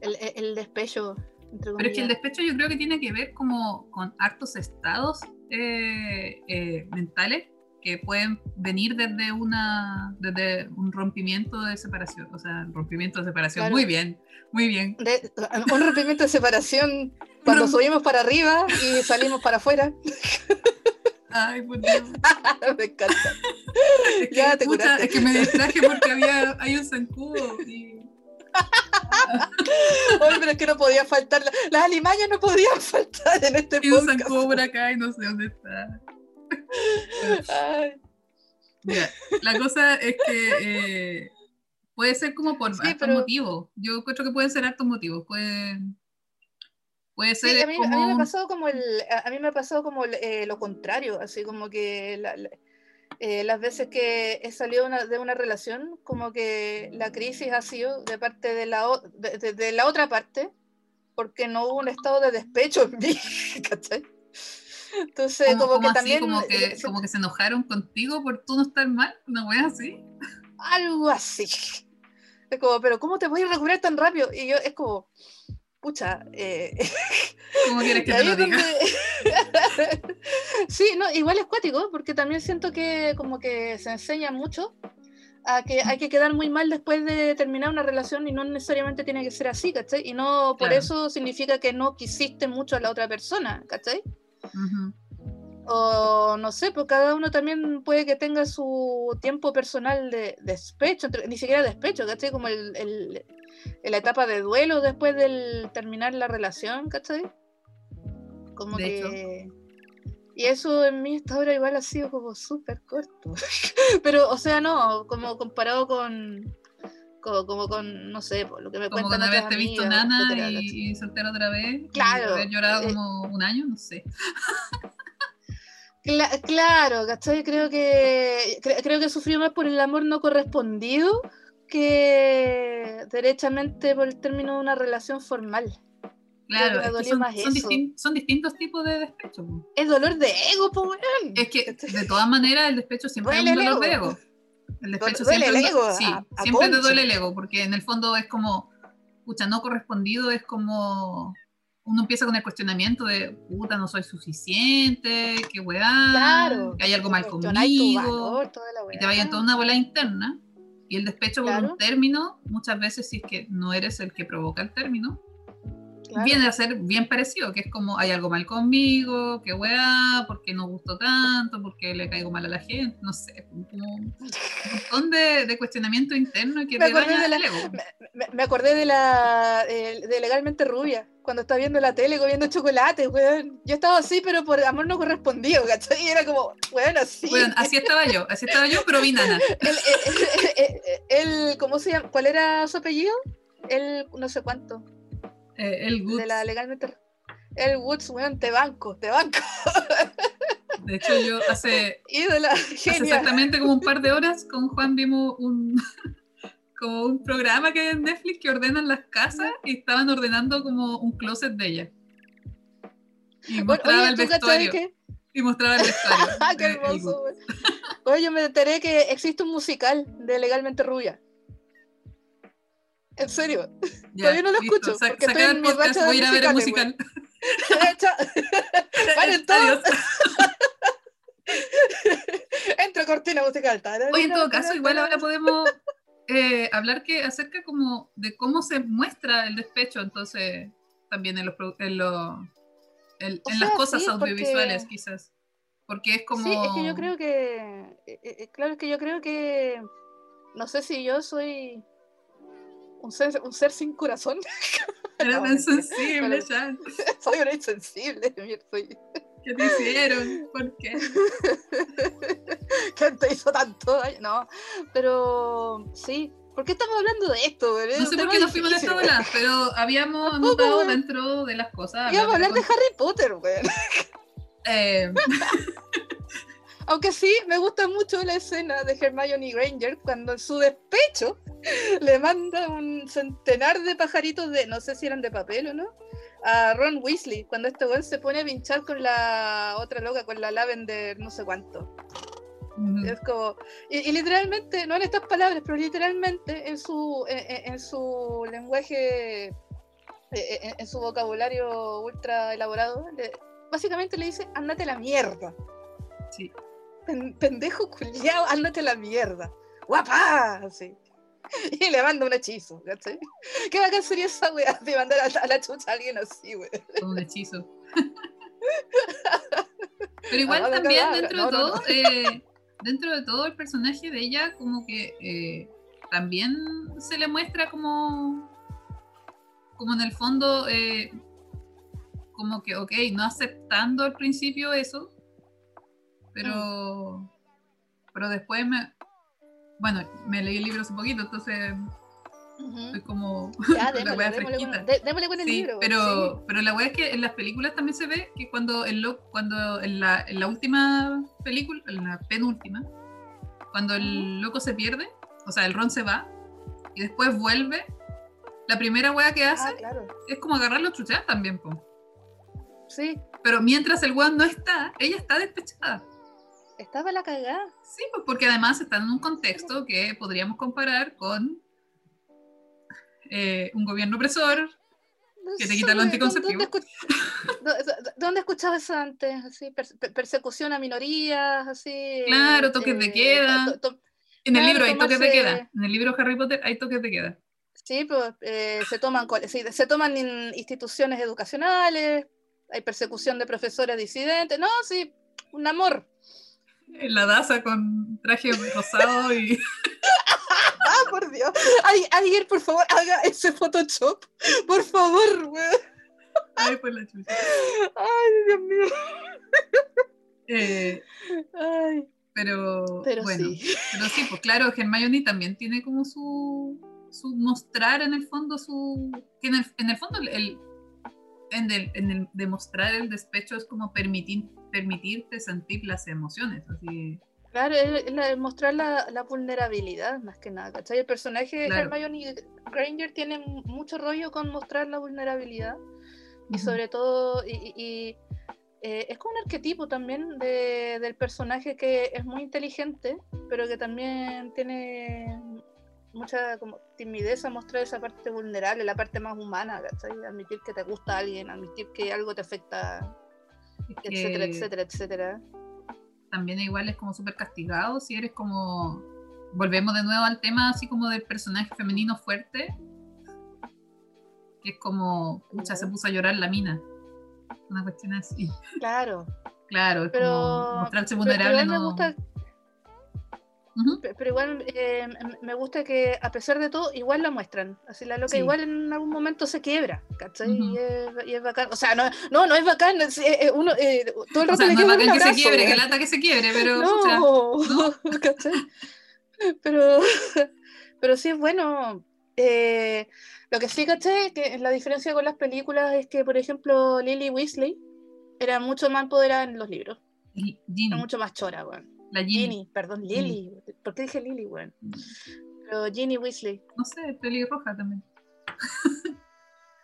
el, el- despecho. Entre Pero es que el despecho yo creo que tiene que ver como con hartos estados eh, eh, mentales que pueden venir desde una desde un rompimiento de separación, o sea, rompimiento de separación. Claro. Muy bien, muy bien. De- un rompimiento de separación [laughs] cuando Romp- subimos para arriba y salimos para afuera. Ay, por Dios. [laughs] Me encanta. Es que, Ya te pucha, es que me distraje porque había hay un zancudo y [laughs] Oye, pero es que no podía faltar. la- Las alimañas no podían [laughs] faltar en este un podcast. por acá y no sé dónde está. Ay, Mira, la cosa es que eh, puede ser como por Sí, pero- motivos. Yo encuentro que pueden ser hartos motivos. Puede, puede ser Sí, a mí, a mí como me pasó como el, a mí me ha pasado como el, eh, lo contrario, así como que la- la- eh, las veces que he salido una- de una relación, como que la crisis ha sido de parte de la, o- de, de- de la otra parte, porque no hubo un estado de despecho en mí, [laughs] ¿cachai? Entonces, como, como, como que así, también como eh, que, se- como que se enojaron contigo por tú no estar mal, una wea así. algo así. Es como, pero ¿cómo te puedes recuperar tan rápido? Y yo, es como, pucha, eh, [laughs] ¿Cómo quieres [laughs] que te lo diga? donde- [laughs] sí, no, igual es cuático, porque también siento que como que se enseña mucho a que hay que quedar muy mal después de terminar una relación y no necesariamente tiene que ser así, ¿cachai? Y no por Claro. eso significa que no quisiste mucho a la otra persona, ¿cachai? Ujú. O no sé, pues cada uno también puede que tenga su tiempo personal de despecho, entre- ni siquiera despecho, ¿cachai? Como el, el- en la etapa de duelo después del terminar la relación, ¿cachai? Como De hecho. que... Y eso en mí hasta ahora igual ha sido como súper corto. [laughs] Pero, o sea, no, como comparado con... Como, como con, no sé, por lo que me Como cuentan otras haberte visto nana etcétera, y, y soltera otra vez. Claro, Y haber llorado eh, como un año, no sé. Cla- claro, ¿cachai? Creo que, cre- creo que sufrió más por el amor no correspondido que derechamente por el término de una relación formal. Claro, es que son, son distin- son distintos tipos de despecho. Es dolor de ego, po. Es que, de todas maneras, el despecho siempre Duele es un dolor de ego. ego. El despecho Duele siempre el ego, Sí, a- a siempre te duele el ego, porque en el fondo es como, pucha, no correspondido, es como, uno empieza con el cuestionamiento de, puta, no soy suficiente, qué weá, Claro. que hay algo mal conmigo, valor, y te vaya en toda una bola interna. Y el despecho por Claro. un término, muchas veces si es que no eres el que provoca el término, Claro. viene a ser bien parecido, que es como hay algo mal conmigo, qué weá, porque no gustó tanto, porque le caigo mal a la gente, no sé, como un montón de, de cuestionamiento interno que Me te acordé daña de la- el ego. Me, me acordé de la eh, de legalmente rubia, cuando está viendo la tele comiendo chocolate, weón. Yo estaba así, pero por amor no correspondido, ¿cachai? Y era como, weón, así. Bueno, así estaba yo, así estaba yo, pero vi nana. [laughs] el, ¿cómo se llama? ¿Cuál era su apellido? El no sé cuánto, Eh, el good. de la legalmente el Woods, weón, te banco, te banco. [laughs] De hecho, yo hace, [laughs] Ídola, hace exactamente como un par de horas con Juan vimos un como un programa que hay en Netflix que ordenan las casas y estaban ordenando como un closet de ella. Y Oye, mostraba el ¿tú cachai vestuario. que? Y mostraba el vestuario. [laughs] Qué hermoso. Oye, yo me enteré que existe un musical de Legalmente Rubia. En serio. Ya, Todavía no lo listo. escucho, Sa- porque estoy en el mi racha voy a ir a ver el musical. [laughs] Todos. Adiós. [laughs] Entra cortina musical. Oye, en todo caso, igual ahora podemos eh, hablar que acerca como de cómo se muestra el despecho, entonces también en los en, lo- en- en las cosas sí, porque- audiovisuales quizás, porque es como Sí, es que yo creo que. eh, eh, claro, es que yo creo que. No sé si yo soy. Un ser, un ser sin corazón. [laughs] Eres No, tan mentira. sensible, Pero- ya. [laughs] soy una insensible. [laughs] Soy... ¿Qué te hicieron? ¿Por qué? [laughs] ¿Quién te hizo tanto daño? No, pero sí. ¿Por qué estamos hablando de esto? Es No sé por qué nos fuimos de esta bola, pero habíamos [laughs] anotado güey. dentro de las cosas. Íbamos a hablar de Harry Potter, güey. eh, [laughs] Aunque sí, me gusta mucho la escena de Hermione Granger cuando en su despecho le manda un centenar de pajaritos de, no sé si eran de papel o no, a Ron Weasley, cuando este weón se pone a pinchar con la otra loca, con la Lavender, no sé cuánto. mm, Es como, y, y literalmente, no en estas palabras, pero literalmente en su, en, su lenguaje, eh, en, en su vocabulario ultra elaborado, le- básicamente le dice, ándate a la mierda. sí. Pen- pendejo culiao, ándate a la mierda. Guapá, así. [laughs] Y le manda un hechizo, ¿cachai? Qué bacán sería esa weá de mandar a, a la chucha a alguien así, weón. un hechizo. [laughs] Pero igual Avada también dentro No, de no, todo, eh, dentro de todo el personaje de ella como que eh, también se le muestra como como en el fondo eh, como que ok, no aceptando al principio eso, pero pero después me bueno, me leí el libro hace poquito, entonces estoy como Ya, [laughs] la démosle, démosle, fresquita. con, dé- démosle con el Sí, libro. pero, sí. pero la weá es que en las películas también se ve que cuando el lo- cuando en la, en la última película, en la penúltima, cuando el loco se pierde, o sea, el Ron se va y después vuelve, la primera weá que hace Ah, claro. es como agarrarlo a chuchar también, po. Sí, Pero mientras el weón no está, ella está despechada. Estaba la cagada. Sí, pues porque además está en un contexto que podríamos comparar con eh, un gobierno opresor, Que te quita lo ¿dónde- anticonceptivo. ¿Dónde, escu- dó- dó- ¿Dónde escuchabas eso antes? Así, perse- per- persecución a minorías, así. Claro, toques de queda. to- to- En el Claro, libro hay toques de queda. En el libro Harry Potter hay toques de queda. Sí, pues eh, se toman sí, se toman en instituciones educacionales, hay persecución de profesores disidentes, no, sí, un amor. En la daza con traje rosado y [laughs] Ah, por Dios. Ay, alguien, por favor, haga ese Photoshop. Por favor, weón. Ay, por la chucha. Ay, Dios mío. Eh, Ay, pero, pero bueno, sí. pero sí, pues claro, Hermione también tiene como su, su mostrar en el fondo su... Que en, el, en el fondo el- en el, en el demostrar el despecho es como permitir, permitirte sentir las emociones, así... Claro, es la- mostrar la, la vulnerabilidad más que nada, ¿cachai? El personaje de Claro. Hermione Granger tiene mu- mucho rollo con mostrar la vulnerabilidad y sobre todo, y, y- eh, es como un arquetipo también de- del personaje que es muy inteligente, pero que también tiene mucha como timidez a mostrar esa parte vulnerable, la parte más humana, ¿cachai? Admitir que te gusta alguien, admitir que algo te afecta, etcétera, etcétera, etcétera. También igual es como súper castigado si eres como... Volvemos de nuevo al tema así como del personaje femenino fuerte, que es como, pucha, se puso a llorar la mina. Una cuestión así. Claro, Claro, es pero, como mostrarse pero- pero vulnerable. igual me no- gusta Pero igual eh, me gusta que a pesar de todo, igual la muestran. Así la loca Sí. igual en algún momento se quiebra, ¿cachai? Y, es, y es bacán. O sea, no, no, no es bacán. es- eh, eh, uno, eh, todo el O sea, le no es bacán un que se quiebre, que weón. lata que se quiebre, pero No, [laughs] ¿cachai? Pero, pero sí es bueno. Lo que sí, ¿cachai? Que la diferencia con las películas es que, por ejemplo, Lily Weasley era mucho más empoderada en los libros. Era mucho más chora, weón. La Ginny. Ginny, perdón, Lily. ¿Por qué dije Lily, weón? Pero Ginny Weasley. No sé, pelirroja también. [laughs]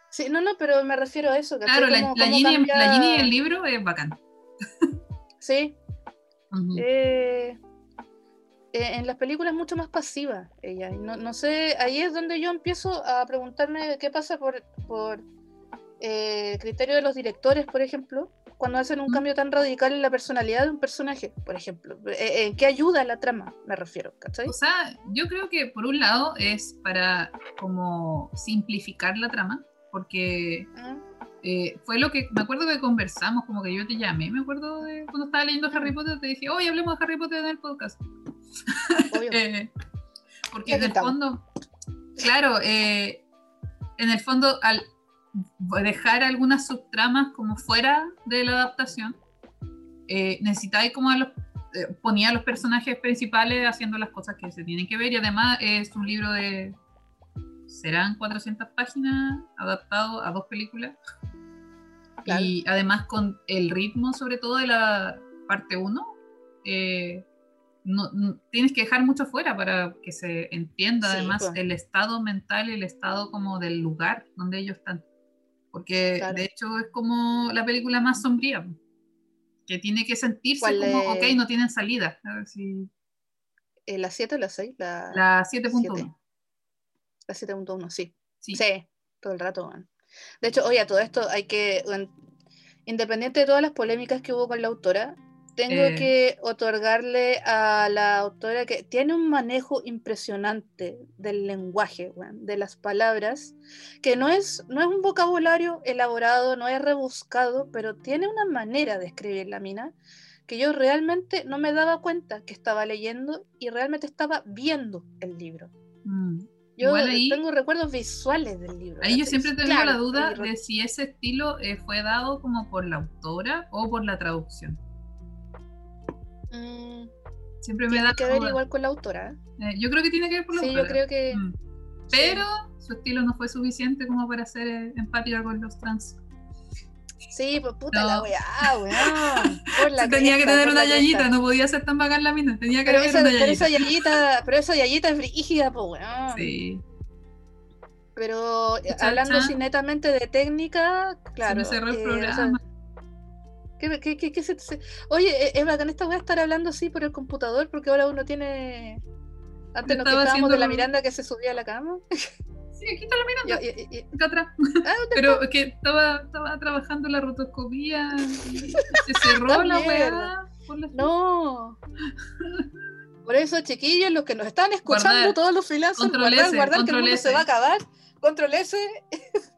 Sí, no, no, pero me refiero a eso. Claro, la, la Ginny, en- cambia- la Ginny en el libro es bacán. Sí, [laughs] eh, eh, en las películas es mucho más pasiva ella. No, no sé, ahí es donde yo empiezo a preguntarme qué pasa por, por eh, criterio de los directores, por ejemplo, cuando hacen un cambio tan radical en la personalidad de un personaje, por ejemplo. Eh, ¿En qué ayuda la trama? Me refiero, ¿cachai? O sea, yo creo que por un lado es para como simplificar la trama, porque Mm, eh, fue lo que me acuerdo que conversamos, como que yo te llamé, me acuerdo de cuando estaba leyendo Harry Potter, te dije, oye, hablemos de Harry Potter en el podcast. obvio. [laughs] Eh, porque en el fondo, claro, eh, en el fondo, al dejar algunas subtramas como fuera de la adaptación, eh, necesitáis como a los, eh, ponía a los personajes principales haciendo las cosas que se tienen que ver y además es un libro de, serán 400 páginas adaptado a dos películas Claro. y además con el ritmo sobre todo de la parte 1 no, no- tienes que dejar mucho fuera para que se entienda Sí, además pues. el estado mental y el estado como del lugar donde ellos están. Porque Claro. de hecho es como la película más sombría, que tiene que sentirse ¿Cuál como, es? ok, no tienen salida. A ver si- Eh, ¿La 7 o la 6? La, La 7.1. la 7.1, sí. Sí. Sí, todo el rato, weón. De hecho, oye, todo esto hay que, independiente de todas las polémicas que hubo con la autora, tengo Eh. que otorgarle a la autora que tiene un manejo impresionante del lenguaje, weón, de las palabras, que no es, no es un vocabulario elaborado, no es rebuscado, pero tiene una manera de escribir la mina que yo realmente no me daba cuenta que estaba leyendo y realmente estaba viendo el libro. Mm. Yo ahí- tengo recuerdos visuales del libro. Ahí yo siempre tengo Claro, la duda de si ese estilo eh, fue dado como por la autora o por la traducción. Mm, Siempre me tiene da que ver igual con la autora. ¿eh? Yo creo que tiene que ver por la Sí, yo autora. creo que. Mm. Pero su estilo no fue suficiente como para ser eh, empática con los trans. Sí, pues puta No. la weá. [laughs] Por la tenía que tener una yayita, cresta. no podía ser tan bacán la mina, tenía que Pero esa, una pero yayita. esa yayita, pero esa yayita es brígida, pues weón. Sí, Pero eh, hablando así netamente de técnica, claro. me cerró el eh, o programa. sea, ¿qué- qué- qué- qué se- se- Oye, eh, es bacán esta weá estar hablando así por el computador porque ahora uno tiene. Antes nos quejábamos de la Miranda que se subía a la cama. [laughs] sí, aquí está la miranda, Y- y- y- acá atrás. ah, Pero que estaba, estaba trabajando la rotoscopía y [laughs] se cerró la weá. No. Por eso, chiquillos, los que nos están escuchando, Guardar. todos los freelancers, Control guardar, S, guardar, que el control mundo S. se va a acabar. Control S. [laughs]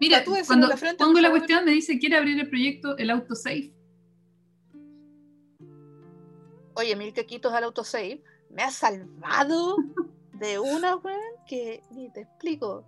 Mira, cuando en la frente, pongo la favor. cuestión me dice quiere abrir el proyecto el autosave. Oye, mil quequitos al autosave. Me ha salvado de una, weón, que ni te explico.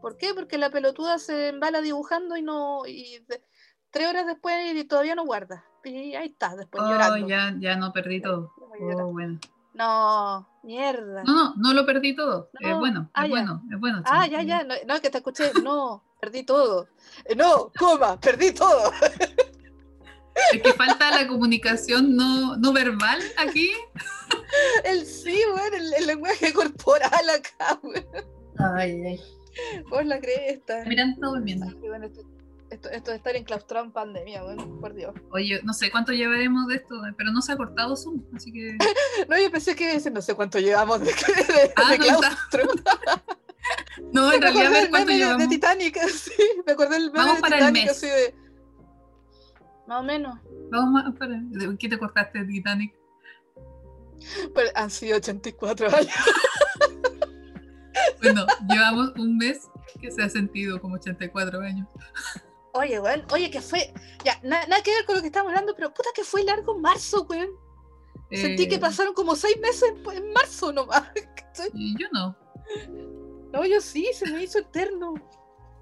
¿Por qué? Porque la pelotuda se embala dibujando y no. Y de- tres horas después y todavía no guarda. Y ahí está, después Oh, llorando. ya, ya no perdí todo. Oh, bueno. No, mierda. No, no, no lo perdí todo. No, Es bueno, ah, es ya. bueno, es bueno. ah, ya, ya. No, no, que te escuché. No, [laughs] perdí todo. Eh, no, coma, perdí todo. [laughs] Es que falta la comunicación no, no verbal aquí. [laughs] El sí, weón, el, el lenguaje corporal acá, weón. Ay, ay. Por la cresta. Mira, está durmiendo. Ay, bueno, esto, esto, esto de estar enclaustrado en pandemia, weón, por Dios. Oye, no sé cuánto llevaremos de esto, pero no se ha cortado Zoom, así que. [laughs] No, yo pensé que ese no sé cuánto llevamos de, de, Ah, de no está. claustro. [laughs] No, en realidad, a ver cuánto meme de, de llevamos. Titanic, [laughs] sí, me acordé del meme Vamos de para el Titanic, mes. así de... Más o menos. Vamos más para. ¿de ¿Qué te cortaste de Titanic? Pero han sido 84 años. Bueno, llevamos un mes que se ha sentido como 84 años. Oye, weón, oye, que fue... Ya, na- nada que ver con lo que estamos hablando, pero puta que fue largo marzo, weón. Sentí que Eh, pasaron como seis meses en, en marzo nomás. [laughs] yo no. No, yo sí, se me hizo eterno.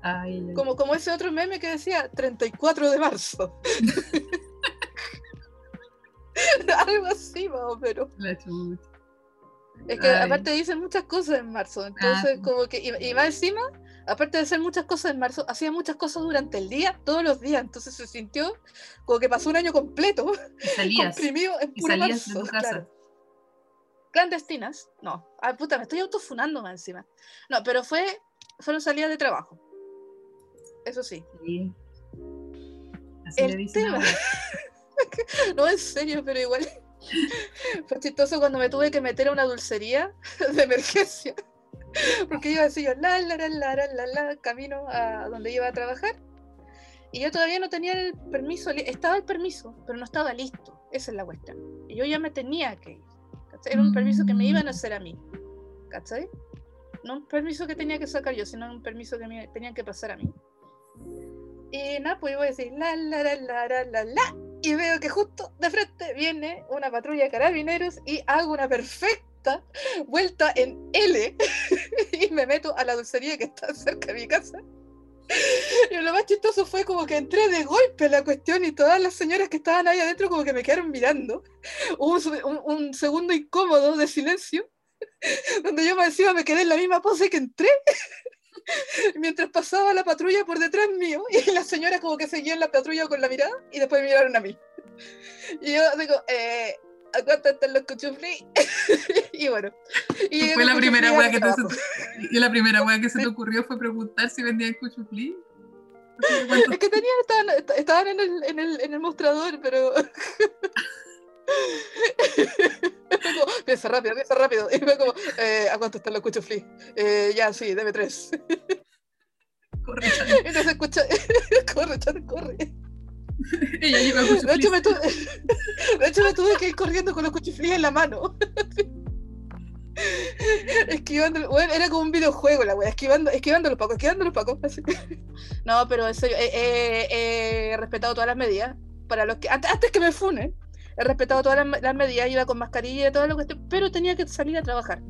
Ay, ay. Como, como ese otro meme que decía 34 de marzo. [laughs] Algo así, más o menos. La. Es que Ay. aparte dicen muchas cosas en marzo. Entonces, Ah. como que. Y, y más encima, aparte de hacer muchas cosas en marzo, hacía muchas cosas durante el día, todos los días. Entonces se sintió como que pasó un año completo Y salías. comprimido en Y puro salías de marzo. tu casa. claro. Clandestinas, no. Ah, puta, me estoy autofunando más encima. No, pero fue. Fueron salidas de trabajo. Eso sí. Sí. Así El le tema-. [laughs] No, en serio, pero igual. [laughs] Fue chistoso cuando me tuve que meter a una dulcería de emergencia. Porque iba así yo, la, la, la, la, la, la, la, camino a donde iba a trabajar. Y yo todavía no tenía el permiso, estaba el permiso, pero no estaba listo. Esa es la cuestión. Y yo ya me tenía que ir. ¿cachai? Era un permiso que me iban a hacer a mí. ¿Cachai? No un permiso que tenía que sacar yo, sino un permiso que me tenían que pasar a mí. Y nada, pues iba a decir la, la, la, la, la, la, la. Y veo que justo de frente viene una patrulla de carabineros y hago una perfecta vuelta en L [laughs] y me meto a la dulcería que está cerca de mi casa. Y lo más chistoso fue como que entré de golpe la cuestión y todas las señoras que estaban ahí adentro como que me quedaron mirando. Hubo un, un- un segundo incómodo de silencio [laughs] donde yo más encima me quedé en la misma pose que entré [laughs] mientras pasaba la patrulla por detrás mío y las señoras como que seguían la patrulla con la mirada y después me miraron a mí. Y yo digo, eh, ¿a cuánto están los cuchuflí? Y bueno. Y Fue la primera wea que te. Y la primera wea que se te ocurrió fue preguntar si vendían cuchuflí. Así que, ¿cuánto- Es que tenían, estaban, estaban en, el, en, el, en el mostrador, pero. [laughs] Como, piensa rápido, piensa rápido. Y fue como, eh, ¿a cuánto están los cuchuflí? Eh, ya, sí, deme tres. [laughs] Corre, [laughs] Chan. Entonces escucha, corre, chat, corre. Ella lleva De hecho, me tuve, de hecho, me tuve que ir corriendo con los cuchuflíes en la mano. Esquivando, bueno, era como un videojuego la wea, esquivando, esquivando los pacos, esquivando los pacos. así. [laughs] No, pero en serio, he, respetado todas las medidas. Para los que, antes, antes que me funen, he respetado todas las, las medidas, iba con mascarilla y todo lo que esté, pero tenía que salir a trabajar.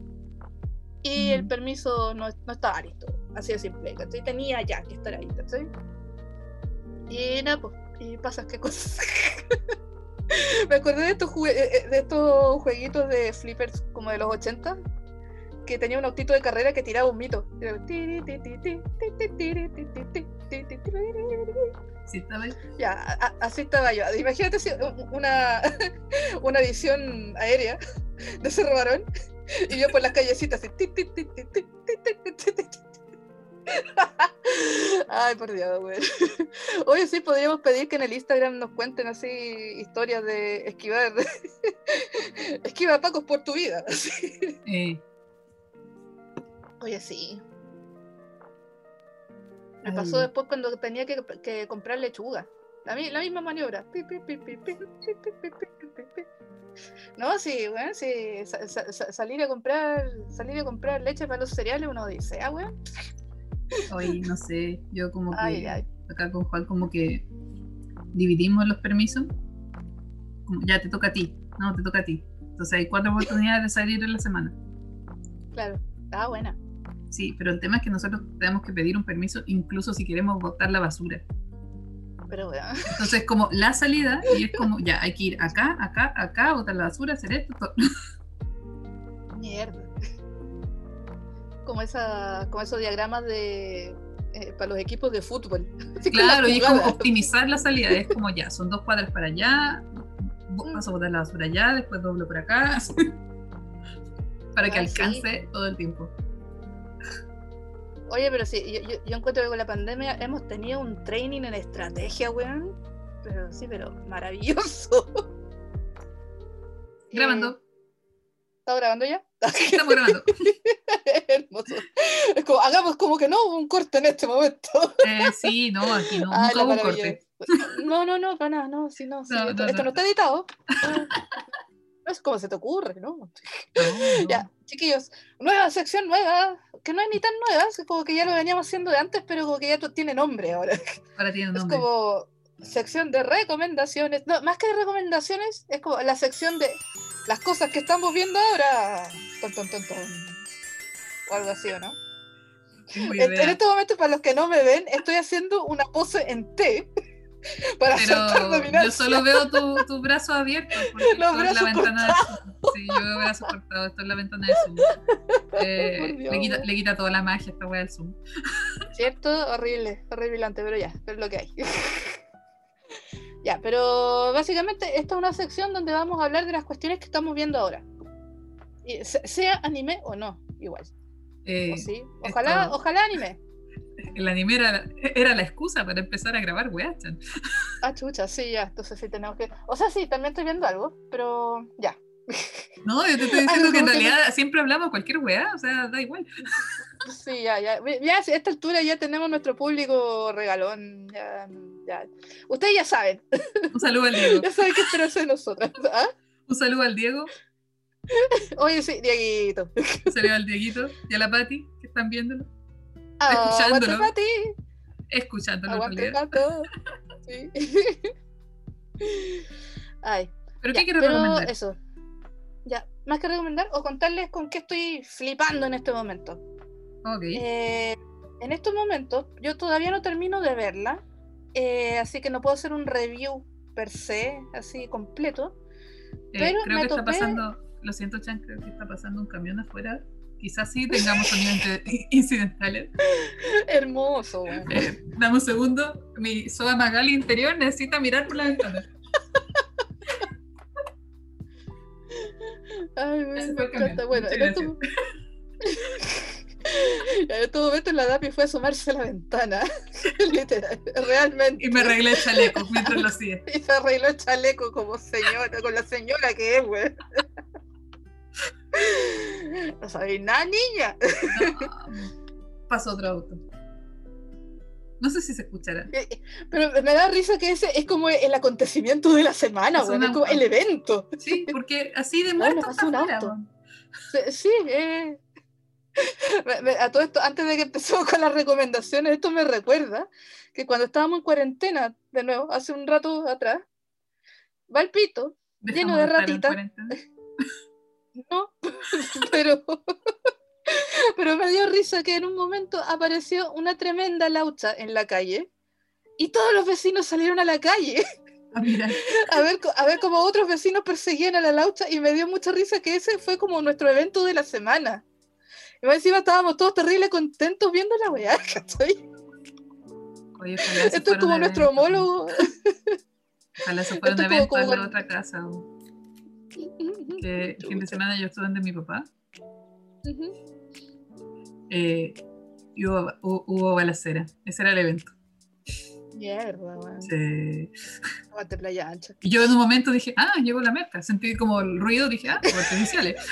Y el Mm. permiso no, no estaba listo, así de simple, ¿cachai? Tenía ya que estar ahí, ¿cachai? Y nada, pues, y pasas qué cosas. [laughs] Me acordé de estos, eh, eh, de estos jueguitos de flippers como de los 80 que tenía un autito de carrera que tiraba un mito. Sí, estaba. Ya, a- así estaba yo. Imagínate si una, una visión aérea de Cerro Barón y yo por las callecitas así. Ay, por Dios, güey. Oye, sí, podríamos pedir que en el Instagram nos cuenten así historias de esquivar. Esquiva tacos por tu vida. Sí. Oye, sí. Me pasó después cuando tenía que, comprar lechuga. La, misma maniobra. No, sí, bueno, sí. Sa, sa, salir a comprar, salir a comprar leche para los cereales, uno dice, ah, bueno, hoy no sé, yo como que Ay, ay. acá con Juan como que dividimos los permisos. Como, ya te toca a ti, no, te toca a ti. Entonces hay cuatro oportunidades de salir en la semana. Claro. Ah, buena. Sí, pero el tema es que nosotros tenemos que pedir un permiso incluso si queremos botar la basura. Pero bueno. Entonces, como la salida, y es como, ya, hay que ir acá, acá, acá, botar la basura, hacer esto, todo. [laughs] Mierda. Como, esa, como esos diagramas de eh, para los equipos de fútbol. [laughs] Claro, y es como optimizar la salida, es como ya, son dos cuadras para allá, bo- paso a botar la basura allá, después doblo por acá, [laughs] para que sí. alcance todo el tiempo. Oye, pero sí, yo, yo, yo encuentro que con la pandemia hemos tenido un training en estrategia, weón. Pero sí, pero maravilloso. Grabando, Eh, ¿Estás grabando ya? [laughs] estamos grabando. [laughs] Hermoso. Es como, hagamos como que no hubo un corte en este momento. [laughs] Eh, sí, no, aquí no, nunca hubo un corte. No, no, no, para nada, no, sí, no, sí, No, esto, no, esto no. no está editado. No, no es como se te ocurre, ¿no? No, no. Ya, chiquillos, nueva sección nueva, que no es ni tan nueva, es como que ya lo veníamos haciendo de antes, pero como que ya tiene nombre ahora. Ahora tiene Es como sección de recomendaciones, no, más que de recomendaciones, es como la sección de las cosas que estamos viendo ahora. Ton, ton, ton. O algo así, ¿o no? En, en este momento, para los que no me ven, estoy haciendo una pose en T [laughs] para Pero yo solo veo tu, tu brazo abierto. [laughs] Los es la brazos ventana de Zoom. Sí, yo veo brazos cortados. Esto es la ventana de Zoom. [laughs] Eh, le, quita, le quita toda la magia esta wea del Zoom. ¿Cierto? Horrible, horribilante, pero ya, pero es lo que hay. Ya, pero básicamente esta es una sección donde vamos a hablar de las cuestiones que estamos viendo ahora. Y sea anime o no, igual. Eh, O sí. Ojalá, esto- ojalá anime. el anime era, era la excusa para empezar a grabar weas. chan. Ah, chucha, sí, ya. Entonces sí tenemos que. O sea, sí, también estoy viendo algo, pero ya. No, yo te estoy diciendo que en que realidad siempre hablamos cualquier wea. O sea, da igual. Sí, ya, ya. Ya a esta altura ya tenemos nuestro público regalón. Ya, ya. Ustedes ya saben. Un saludo al Diego. [laughs] Ya saben qué esperarse de nosotras. ¿ah? Un saludo al Diego. Oye, sí, Dieguito. Un saludo al Dieguito y a la Pati que están viéndolo. Ah, Escuchándolo. Pati. Escuchándolo Aguante gato. [laughs] Sí. [laughs] Ay, ¿Pero ya, qué quieres pero recomendar? eso. Ya, más que recomendar o contarles con qué estoy flipando en este momento. Ok. Eh, en estos momentos, yo todavía no termino de verla, eh, así que no puedo hacer un review per se, así completo. Eh, pero creo me que está pasando, lo siento, Chan, creo que está pasando un camión afuera. Quizás sí tengamos sonidos [laughs] incidentales. Hermoso. Eh, dame un segundo. Mi Soda Magali interior necesita mirar por la ventana. [laughs] Ay, me encanta. Bueno, en estos, [laughs] en estos momentos la Dapi fue a asomarse a la ventana. [laughs] Literal, realmente. Y me arreglé el chaleco mientras lo hacía. [laughs] Y se arregló el chaleco como señora, con la señora que es, güey. No sabéis nada, niña. No, pasó otro auto. No sé si se escuchará. Pero me da risa que ese es como el acontecimiento de la semana, Es un Es como el evento. Sí, [laughs] porque así de Bueno, muerto está un weón. Sí, eh. A todo esto, antes de que empecemos con las recomendaciones, esto me recuerda que cuando estábamos en cuarentena, de nuevo, hace un rato atrás, va el pito, Lleno de ratitas. [laughs] No, [laughs] pero, [laughs] pero me dio risa que en un momento apareció una tremenda laucha en la calle y todos los vecinos salieron a la calle Ah, [laughs] a ver, a ver cómo otros vecinos perseguían a la laucha y me dio mucha risa que ese fue como nuestro evento de la semana. Y más encima estábamos todos terrible contentos viendo la weá, [laughs] ¿cachai? Oye, Esto es como nuestro evento. homólogo. Ojalá se fuera un esto evento como en la otra casa. o Que el fin de semana yo estuve donde mi papá Ujú. Eh, y hubo, hu- hubo balacera. Ese era el evento. Mierda, weón. Sí. Aguante playa ancha. Y yo en un momento dije, ah, llegó la merca. Sentí como el ruido, dije, ah, artificiales. [laughs]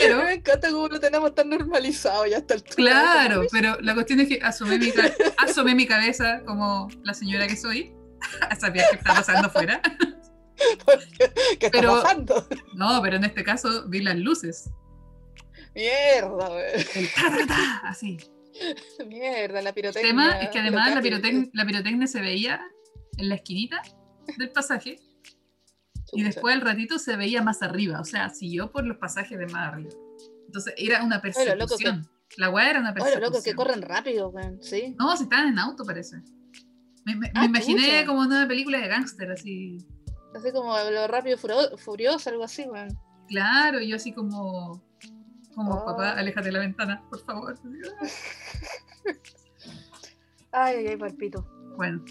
Pero, Me encanta cómo lo tenemos tan normalizado ya hasta el claro, pero la cuestión es que asomé mi, asomé mi cabeza como la señora que soy [laughs] a saber qué está pasando afuera. [laughs] ¿Qué está Pero- pasando? No, pero en este caso vi las luces. Mierda. El ta, así. [laughs] Mierda, la El pirotecnia. tema es que además la pirotecnia, la pirotecnia se veía en la esquinita del pasaje Y después al ratito se veía más arriba, o sea, siguió por los pasajes de más arriba. Entonces era una persecución. La weá era una persecución. Oye, loco, que corren rápido, weón, sí. No, si estaban en auto, parece. Me, me- me Ah, imaginé como una película de gángster, así. Así como lo rápido furioso, algo así, weón. Claro, y yo así como. Como, Oh. papá, aléjate de la ventana, por favor. [laughs] Ay, ay, ay, palpito. Bueno,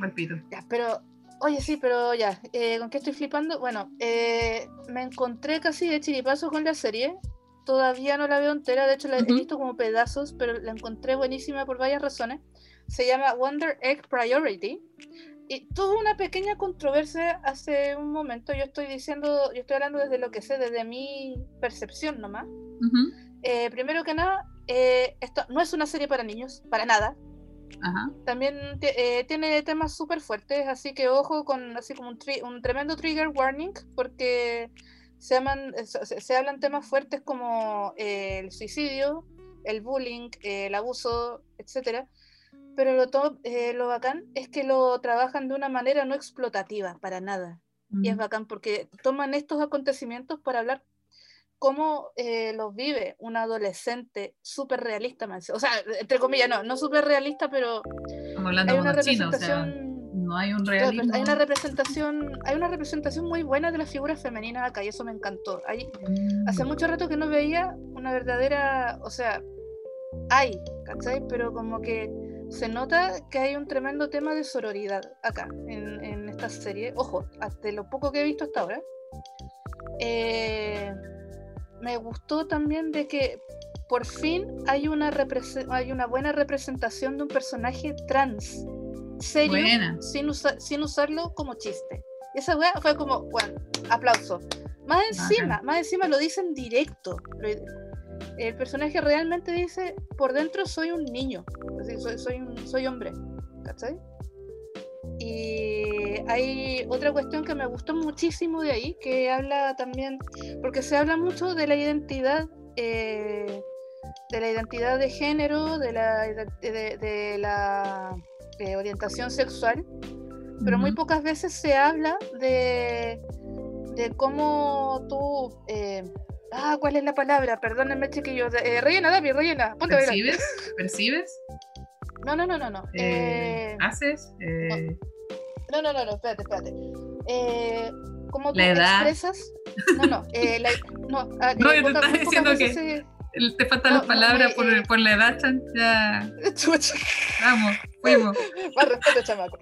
palpito. Ya, pero, oye, sí, pero ya, eh, ¿con qué estoy flipando? Bueno, eh, me encontré casi de chiripazo con la serie. Todavía no la veo entera, de hecho la he visto como pedazos, pero la encontré buenísima por varias razones. Se llama Wonder Egg Priority. Y tuvo una pequeña controversia hace un momento. Yo estoy diciendo, yo estoy hablando desde lo que sé, desde mi percepción nomás. Ujú, Eh, primero que nada, eh, esto no es una serie para niños, para nada Ajá. también eh, tiene temas súper fuertes, así que ojo con así como un, tri- un tremendo trigger warning, porque se, aman- eh, se, se- hablan temas fuertes como eh, el suicidio, el bullying, eh, el abuso, etcétera. Pero lo, to- eh, lo bacán es que lo trabajan de una manera no explotativa, para nada. Y es Mm, bacán porque toman estos acontecimientos para hablar cómo eh, los vive un adolescente súper realista, o sea, entre comillas, no, no súper realista, pero Estamos hablando hay una chinos, o sea, representación, no hay un claro, realismo. hay una representación, hay una representación muy buena de las figuras femeninas acá y eso me encantó. Hay, Mm, hace mucho rato que no veía una verdadera, o sea, hay, ¿cachai? Pero como que se nota que hay un tremendo tema de sororidad acá, en, en esta serie. Ojo, hasta lo poco que he visto hasta ahora. Eh, me gustó también de que por fin hay una, hay una buena representación de un personaje trans, serio, Buena. sin, usa- sin usarlo como chiste. Y esa weá fue como, bueno, aplauso. Más encima, más encima lo dicen directo. El personaje realmente dice, por dentro soy un niño, soy, soy, un- soy hombre, ¿cachai? Y hay otra cuestión que me gustó muchísimo de ahí, que habla también, porque se habla mucho de la identidad, eh, de la identidad de género, de la, ide- de, de la eh, orientación sexual, pero muy ujú. pocas veces se habla de, de cómo tú... eh, ah, ¿cuál es la palabra? Perdónenme, chiquillos. eh, rellena, David, rellena. Ponte. ¿Percibes? ¿Percibes? No, no, no, no. no. Eh, Eh, ¿Haces? Eh, no, no, no, no, espérate, espérate. Eh, ¿Cómo tú La edad. expresas? No, no. [laughs] eh, la- no, ah, No, eh, te poca- muy diciendo que- el- te faltan No, las no, palabras muy, por, eh, por la edad, Chan. Ya, se- [laughs] Chucha. vamos, fuimos. [laughs] Más respeto, chamaco.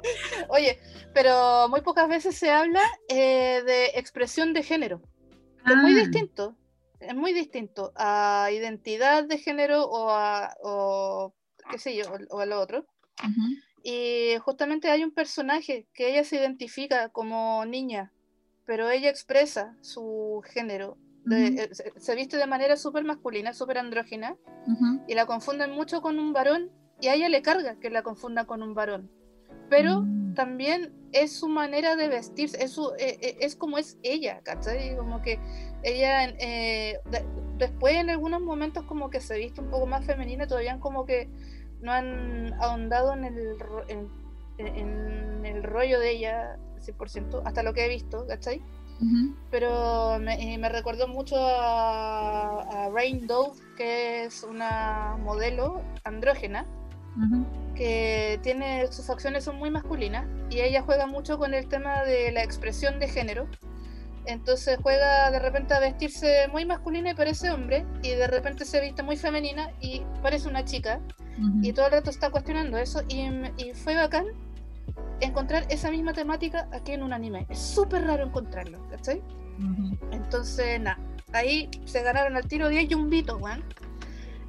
Oye, pero muy pocas veces se habla eh, de expresión de género. Es muy Ah, distinto. Es muy distinto a identidad de género o a, o, qué sé yo, o, o a lo otro. ujú. Y justamente hay un personaje que ella se identifica como niña, pero ella expresa su género. Ujú. eh, se, se viste de manera súper masculina, súper andrógina, Ujú. y la confunden mucho con un varón, y a ella le carga que la confunda con un varón. Pero Mm. también es su manera de vestirse, es, su- eh, eh, es como es ella, ¿cachai? Como que ella eh, de- después en algunos momentos como que se viste un poco más femenina, todavía como que no han ahondado en el, en, en el rollo de ella 100%, hasta lo que he visto, ¿cachai? Ujú. Pero me, me recordó mucho a, a Rain Dove, que es una modelo andrógena, que tiene sus facciones son muy masculinas y ella juega mucho con el tema de la expresión de género. Entonces juega de repente a vestirse muy masculina y parece hombre, y de repente se viste muy femenina y parece una chica, y todo el rato está cuestionando eso, y, fue bacán encontrar esa misma temática aquí en un anime. Es súper raro encontrarlo, ¿cachai? Entonces, nada, ahí se ganaron al tiro 10 yumbitos, weón.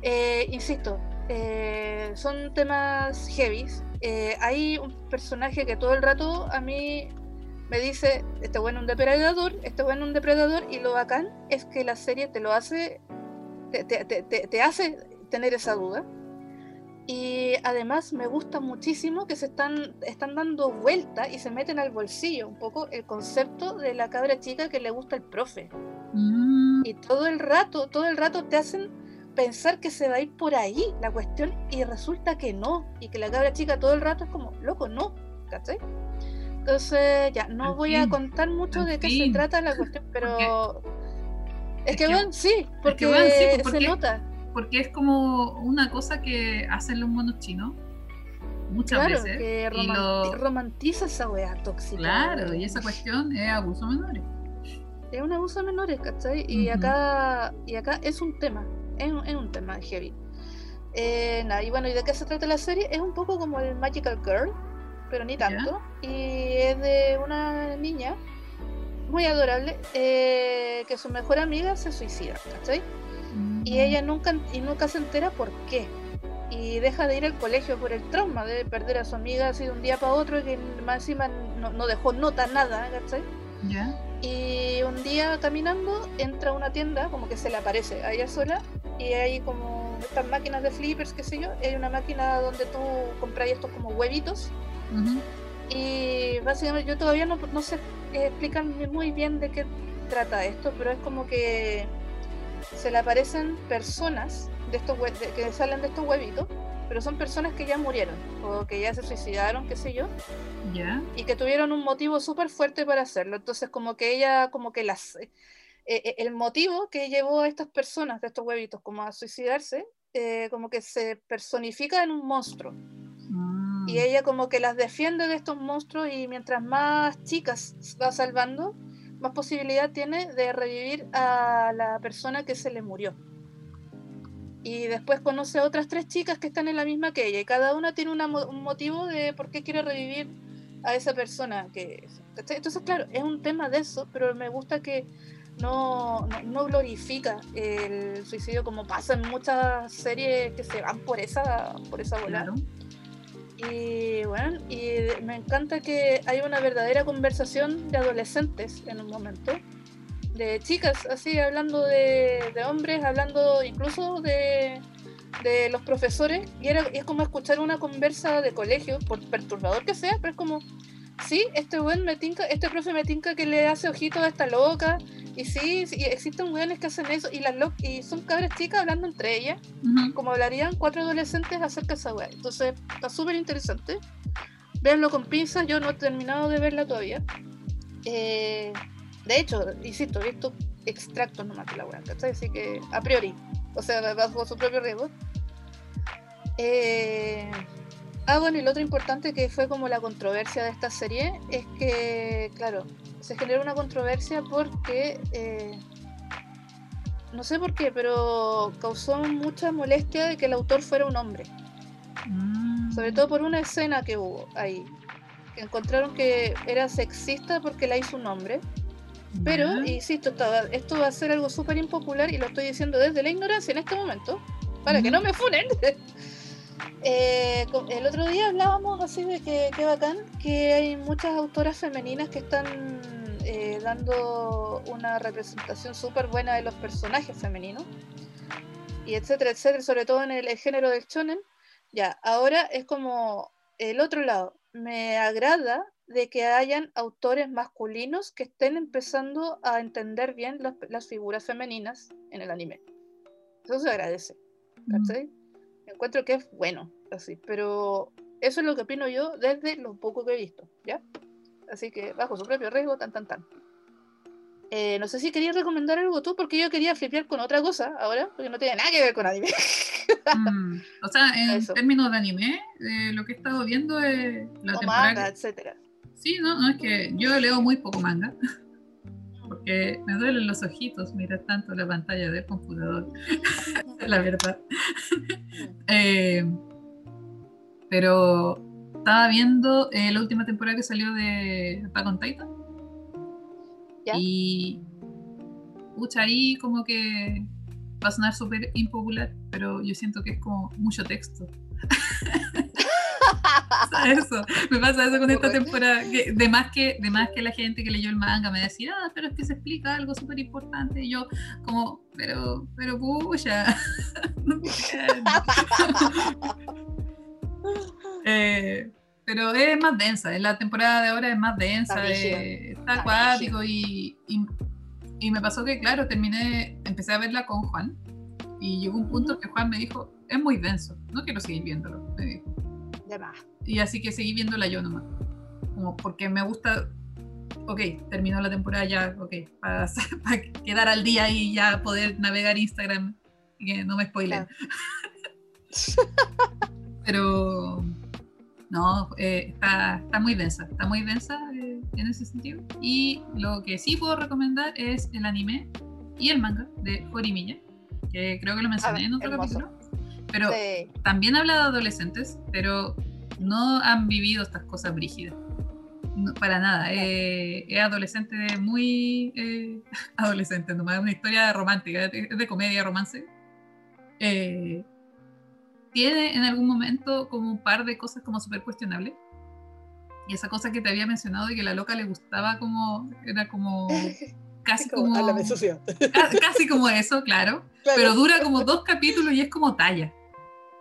Eh, insisto, eh, son temas heavies. Eh, hay un personaje que todo el rato a mí me dice, este bueno es un depredador, este bueno es un depredador, y lo bacán es que la serie te lo hace, te, te- te- te- te hace tener esa duda. Y además me gusta muchísimo que se están, están dando vuelta y se meten al bolsillo un poco el concepto de la cabra chica que le gusta el profe. Mm. Y todo el rato, todo el rato te hacen pensar que se va a ir por ahí la cuestión y resulta que no. Y que la cabra chica todo el rato es como, loco, no, ¿cachai? Entonces, ya, no voy a contar mucho de qué se trata la [laughs] cuestión, pero. Es, es que, bueno, sí, porque bueno, sí, pues, se porque- nota. Porque es como una cosa que hacen los monos chinos muchas Claro, veces. que romanti- lo- romantiza esa weá tóxica. Claro, y esa cuestión es abuso a menores. Es un abuso a menores, ¿cachai? Y acá y acá es un tema, es un, es un tema heavy. Eh, nada, y bueno, ¿y de qué se trata la serie? Es un poco como el Magical Girl, pero ni Ya. tanto. Y es de una niña muy adorable eh, que su mejor amiga se suicida, ¿cachai? Y ella nunca, y nunca se entera por qué. Y deja de ir al colegio por el trauma de perder a su amiga así de un día para otro y que más encima no, no dejó nota nada, ¿cachai? ¿Ya? Y un día caminando entra a una tienda, como que se le aparece a ella sola, y hay como estas máquinas de flippers, qué sé yo, hay una máquina donde tú compras estos como huevitos, Ujú. y básicamente yo todavía no, no sé explican muy bien de qué trata esto, pero es como que se le aparecen personas de estos de- que salen de estos huevitos, pero son personas que ya murieron, o que ya se suicidaron, qué sé yo, y que tuvieron un motivo súper fuerte para hacerlo. Entonces, como que ella, como que las, eh, eh, el motivo que llevó a estas personas de estos huevitos como a suicidarse, eh, como que se personifica en un monstruo. Mm. Y ella como que las defiende de estos monstruos y mientras más chicas va salvando, más posibilidad tiene de revivir a la persona que se le murió. Y después conoce a otras tres chicas que están en la misma que ella y cada una tiene una mo- un motivo de por qué quiere revivir a esa persona que entonces claro es un tema de eso pero me gusta que no, no, no glorifica el suicidio como pasa en muchas series que se van por esa por esa Claro. Y bueno, y me encanta que hay una verdadera conversación de adolescentes en un momento, de chicas así hablando de, de hombres, hablando incluso de, de los profesores, y, era, y es como escuchar una conversa de colegio, por perturbador que sea, pero es como, sí, este weón me tinca, este profe me tinca que le hace ojitos a esta loca, y sí, sí, existen weones que hacen eso, y las lo- y son cabras chicas hablando entre ellas como hablarían cuatro adolescentes acerca de esa weá. Entonces, está súper interesante. Véanlo con pinzas, yo no he terminado de verla todavía. Eh, de hecho, insisto, he visto extractos nomás de la weá, ¿cachai? Así que, a priori, o sea, bajo su propio riesgo. Eh, ah, bueno, y lo otro importante que fue como la controversia de esta serie es que, claro, se generó una controversia porque eh, no sé por qué, pero causó mucha molestia de que el autor fuera un hombre. Mm. Sobre todo por una escena que hubo ahí. Que encontraron que era sexista porque la hizo un hombre. Pero, insisto, esto va a ser algo súper impopular y lo estoy diciendo desde la ignorancia en este momento. Para que no me funen. [laughs] Eh, el otro día hablábamos así de que bacán que hay muchas autoras femeninas que están eh, dando una representación súper buena de los personajes femeninos y etcétera, etcétera, sobre todo en el, el género del shonen. Ya, ahora es como el otro lado. Me agrada de que hayan autores masculinos que estén empezando a entender bien las, las figuras femeninas en el anime. Eso se agradece. ¿cachai? Encuentro que es bueno, así, pero eso es lo que opino yo desde lo poco que he visto, ¿ya? Así que bajo su propio riesgo, tan, tan, tan. Eh, no sé si querías recomendar algo tú, porque yo quería flipear con otra cosa ahora, porque no tiene nada que ver con anime. Mm. [laughs] O sea, en Eso. términos de anime, eh, lo que he estado viendo es la o temporada. manga, que- etcétera. Sí, no, no, es que yo leo muy poco manga, [laughs] porque me duelen los ojitos mirar tanto la pantalla del computador, [laughs] la verdad. [laughs] Eh, pero estaba viendo eh, la última temporada que salió de Attack on Titan. ¿Ya? Y pucha, ahí como que va a sonar súper impopular, pero yo siento que es como mucho texto. [laughs] eso, me pasa eso con esta temporada. Que de, más que, de más que la gente que leyó el manga me decía, ah, pero es que se explica algo súper importante. Y yo, como, pero, pero [laughs] entiendo. [laughs] Eh, pero es más densa, en la temporada de ahora es más densa, Está eh, está Está acuático y, y, y me pasó que, claro, terminé, empecé a verla con Juan y llegó un punto que Juan me dijo, es muy denso, no quiero seguir viéndolo, me dijo. De más. Y así que seguí viéndola yo nomás. como porque me gusta, ok, terminó la temporada ya, ok, para, [laughs] para quedar al día y ya poder navegar Instagram y que no me spoilen. [laughs] Pero no, eh, está, está, muy densa, está muy densa eh, en ese sentido. Y lo que sí puedo recomendar es el anime y el manga de Horimiya, que creo que lo mencioné en otro capítulo. Pero también habla de adolescentes, pero no han vivido estas cosas brígidas. para nada. Eh, es adolescente muy. Eh, [laughs] adolescente, nomás es una historia romántica, es de comedia, romance. Eh, tiene en algún momento como un par de cosas como súper cuestionables. Y esa cosa que te había mencionado de que la loca le gustaba como. Era como. [laughs] Casi como. casi como eso, [laughs] claro, Pero dura como dos capítulos y es como talla.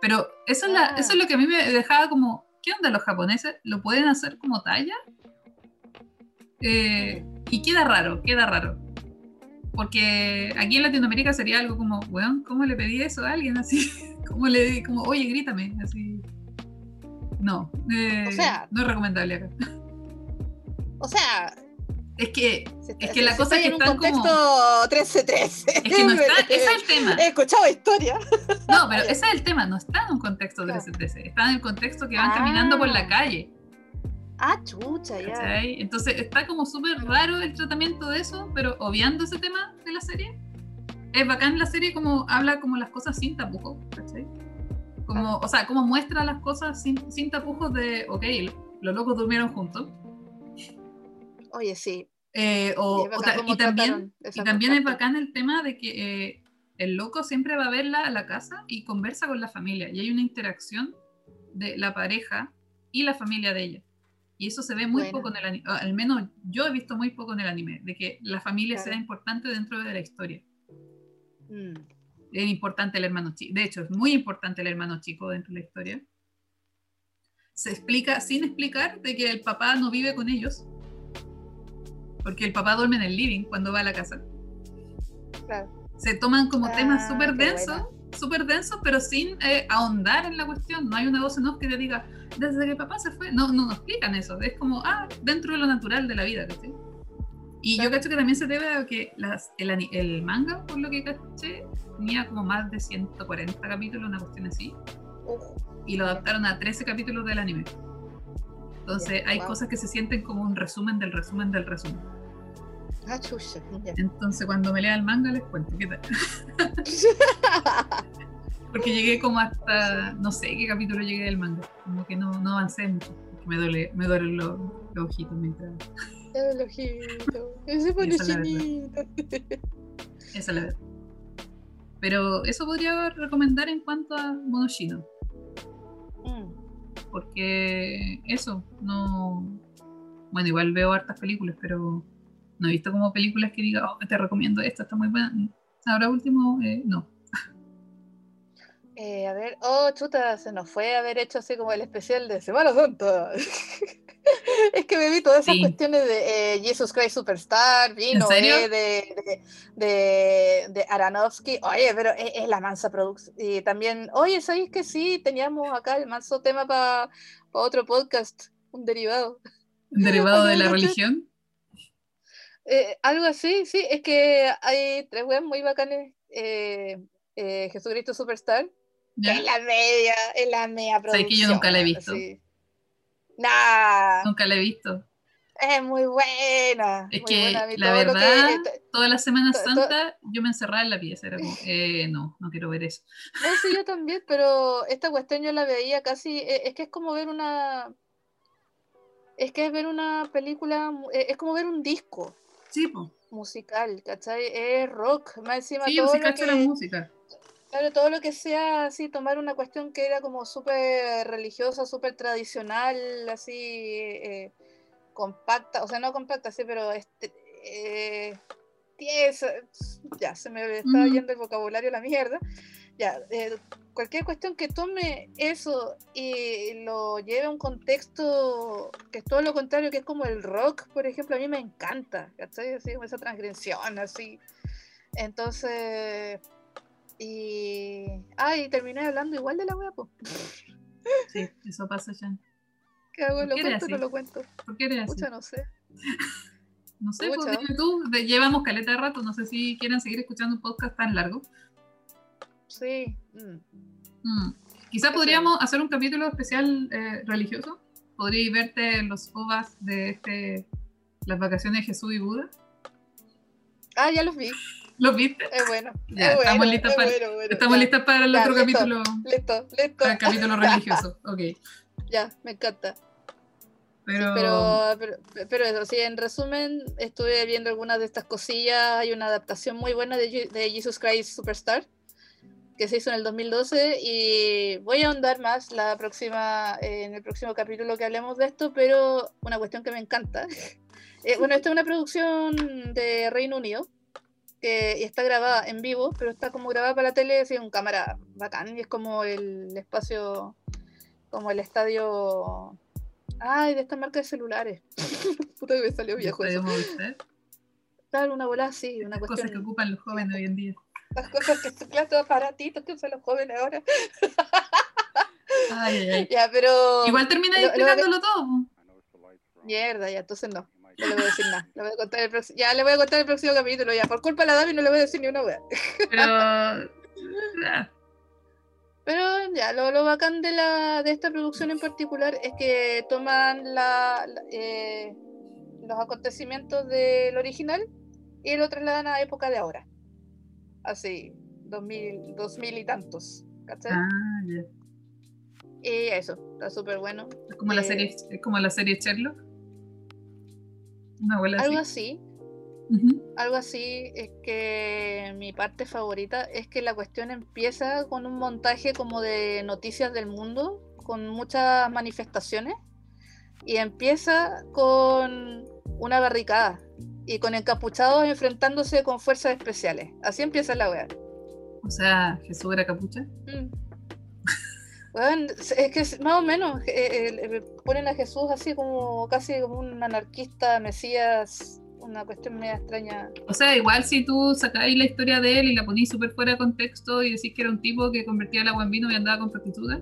Pero eso es, la, eso es lo que a mí me dejaba como. ¿Qué onda los japoneses? ¿Lo pueden hacer como talla? Eh, y queda raro, queda raro. Porque aquí en Latinoamérica sería algo como, weón, ¿cómo le pedí eso a alguien así? [laughs] ¿Cómo le como, oye, grítame? Así. No, eh, no es recomendable acá. O sea, es que, es que la cosa es que en un contexto 13-13. Es que no [laughs] está, ese es el tema. He escuchado historia. No, pero ese es el tema, no está en un contexto 13-13, está en el contexto que van caminando por la ah. calle. Ah, chucha, ya. Entonces está como súper raro el tratamiento de eso, pero obviando ese tema de la serie. Es bacán la serie como habla como las cosas sin tapujos, ¿cachai? Como, o sea, como muestra las cosas sin, sin tapujos de, ok, los locos durmieron juntos. Oye, sí. Eh, y, también, y también es bacán el tema de que eh, el loco siempre va a verla a la casa y conversa con la familia. Y hay una interacción de la pareja y la familia de ella. Y eso se ve muy poco en el anime, al menos yo he visto muy poco en el anime, de que la familia sea importante dentro de la historia. Mm. Es importante el hermano chico, de hecho es muy importante el hermano chico dentro de la historia. Se explica sin explicar de que el papá no vive con ellos, porque el papá duerme en el living cuando va a la casa. Se toman como temas ah, súper densos, súper densos, pero sin eh, ahondar en la cuestión. No hay una voz en off que te diga, desde que papá se fue, no, no nos explican eso. Es como, ah, dentro de lo natural de la vida, ¿cachai? Y yo cacho que también se debe a que las, el, el, manga, por lo que caché, tenía como más de 140 capítulos, una cuestión así. Y lo adaptaron a 13 capítulos del anime. Entonces hay cosas que se sienten como un resumen del resumen del resumen. Ah, Entonces cuando me lea el manga les cuento qué tal. [laughs] porque llegué como hasta, no sé qué capítulo llegué del manga. Como que no, no avancé mucho. Me duele, me duelen los, ojitos mientras. El ojito. [laughs] Ese pone chinito. Esa es la verdad. Pero eso podría recomendar en cuanto a Monoshino. Mm porque eso, no... Bueno, igual veo hartas películas, pero no he visto como películas que diga, oh, te recomiendo esta, está muy buena. Ahora último, eh, no. Eh, a ver, oh, chuta, se nos fue haber hecho así como el especial de Semana Santa. [laughs] es que me vi todas esas cuestiones de eh, Jesus Christ Superstar, vino eh, de, de, de, Aronofsky. Oye, pero es, la mansa producción. Y también, oye, ¿sabéis que sí? Teníamos acá el manso tema para otro podcast, un derivado. ¿Un derivado de la religión? Eh, algo así, sí, es que hay tres webs muy bacanes. Jesucristo Superstar. En la media, en la media producción. Sé que yo nunca la he visto. Nah. Nunca la he visto. Es muy buena. Es que la verdad, toda la Semana Santa yo me encerraba en la pieza. Era como, eh, no, no quiero ver eso. No, sí, yo también, pero esta cuestión yo la veía casi. E, es que es como ver una. Es que es ver una película. E, es como ver un disco. Sí. Musical, ¿cachai? Es rock. Más encima sí, todo. Lo que... la música. Claro, todo lo que sea así, tomar una cuestión que era como súper religiosa, súper tradicional, así eh, compacta, o sea, no compacta, sí, pero este, eh, ya, se me estaba yendo el vocabulario a la mierda. Ya, eh, cualquier cuestión que tome eso y lo lleve a un contexto que es todo lo contrario, que es como el rock, por ejemplo, a mí me encanta, ¿cachai? Así como esa transgresión, así. Entonces, y. Ah, terminé hablando igual de la wea, Sí, eso pasa ya. ¿Qué hago? ¿Por ¿Lo qué cuento o no así? lo cuento? ¿Por qué eres así? Pucha, no sé. [laughs] No sé, pues dime tú, llevamos caleta de rato, no sé si quieren seguir escuchando un podcast tan largo. Sí. mm. Mm. Quizá Qué podríamos hacer un capítulo especial eh, religioso. Podríais verte en los ovas de este, las vacaciones de Jesús y Buda. Ah, ya los vi. ¿Los viste? Es bueno. Ya, es estamos bueno, listas para- bueno, bueno, Estamos listas para el Ya, otro listo. capítulo, Listo, listo. para el capítulo [laughs] religioso. Ok. Ya, me encanta. Pero, Pero, pero, pero eso, sí, en resumen, estuve viendo algunas de estas cosillas. Hay una adaptación muy buena de, de Jesus Christ Superstar que se hizo en el 2012 y voy a ahondar más la próxima, eh, en el próximo capítulo que hablemos de esto, pero una cuestión que me encanta. [laughs] Eh, bueno, esta es una producción de Reino Unido que está grabada en vivo, pero está como grabada para la tele, así en cámara bacán y es como el espacio, como el estadio Ay, de esta marca de celulares. [laughs] Puta que me salió viejo eso. Claro, una bola así, una estas cosas que cuestión. ocupan los jóvenes hoy en día. Las cosas que son claro, todos baratitos que usan los jóvenes ahora. Ay, ay, ay. Ya, pero. Igual termina lo- lo- explicándolo todo. Mierda, ya, entonces no. No le voy a decir nada. Le voy a contar el próximo- Ya le voy a contar el próximo capítulo. Ya, por culpa de la Davi no le voy a decir ni una wea. Pero. [laughs] Pero ya, lo, lo bacán de, la, de esta producción en particular es que toman la, la- eh, los acontecimientos del original y lo trasladan a época de ahora. Así, 2000, 2000 y tantos. ¿Cachai? ah, ya. Y eso, está súper bueno. Es como la Eh, serie, es como la serie Sherlock. Una abuela Algo así. algo así es que mi parte favorita es que la cuestión empieza con un montaje como de noticias del mundo, con muchas manifestaciones, y empieza con una barricada y con encapuchados enfrentándose con fuerzas especiales. Así empieza la wea. O sea, Jesús era capucha. Mm. Weón, es que más o menos eh, eh, ponen a Jesús así como casi como un anarquista, mesías, una cuestión media extraña. O sea, igual si tú sacáis la historia de él y la ponís súper fuera de contexto y decís que era un tipo que convertía el agua en vino y andaba con prostitutas,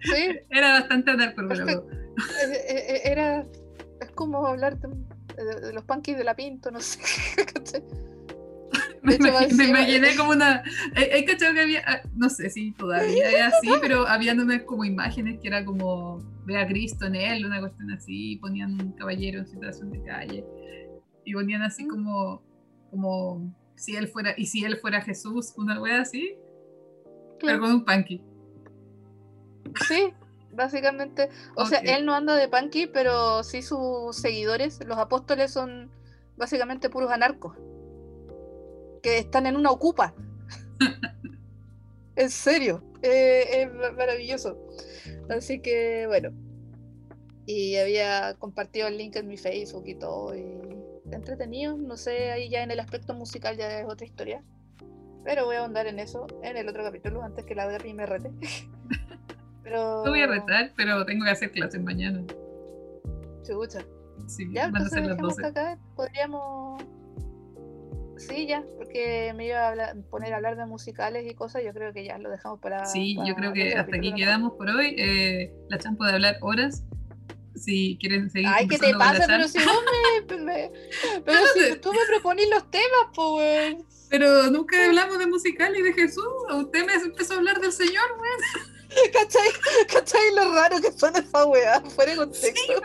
Sí, [laughs] era bastante anarco eh, era. Como hablar de, de- de los panquis de la Pinto, no sé. [laughs] Me, hecho, me imaginé como una. He cachado que había. ah, No sé si todavía es [laughs] así, pero habían unas como imágenes que era como. Ve a Cristo en él, una cuestión así. y Ponían un caballero en situación de calle. Y ponían así Mm. como. Como. Si él fuera. Y si él fuera Jesús, una wea así. Pero con un punky. Sí, básicamente. O sea, él no anda de punky, pero sí sus seguidores, los apóstoles, son básicamente puros anarcos. Que están en una ocupa. [laughs] en serio. eh, es ma- maravilloso. Así que, bueno. Y había compartido el link en mi Facebook y todo. Y entretenido. No sé, ahí ya en el aspecto musical ya es otra historia. Pero voy a ahondar en eso en el otro capítulo antes que la Gaby me rete. [laughs] Pero... No voy a retar, pero tengo que hacer clases mañana. Chucha. Sí, Ya, van a ser las dejemos 12. acá. Podríamos. Sí, ya, porque me iba a hablar- poner a hablar de musicales y cosas. Yo creo que ya lo dejamos para. Sí, para yo creo que hasta aquí quedamos por hoy. Eh, la Chan puede hablar horas. Si quieren seguir Ay, ¿qué te pasa? Pero si vos [laughs] me. me- pero si tú me proponís los temas, pues. Pero nunca hablamos de musical y de Jesús. Usted me empezó a hablar del Señor, güey. ¿Cachai? ¿Cachai lo raro que suena esa weá? Fuera de contexto. [laughs]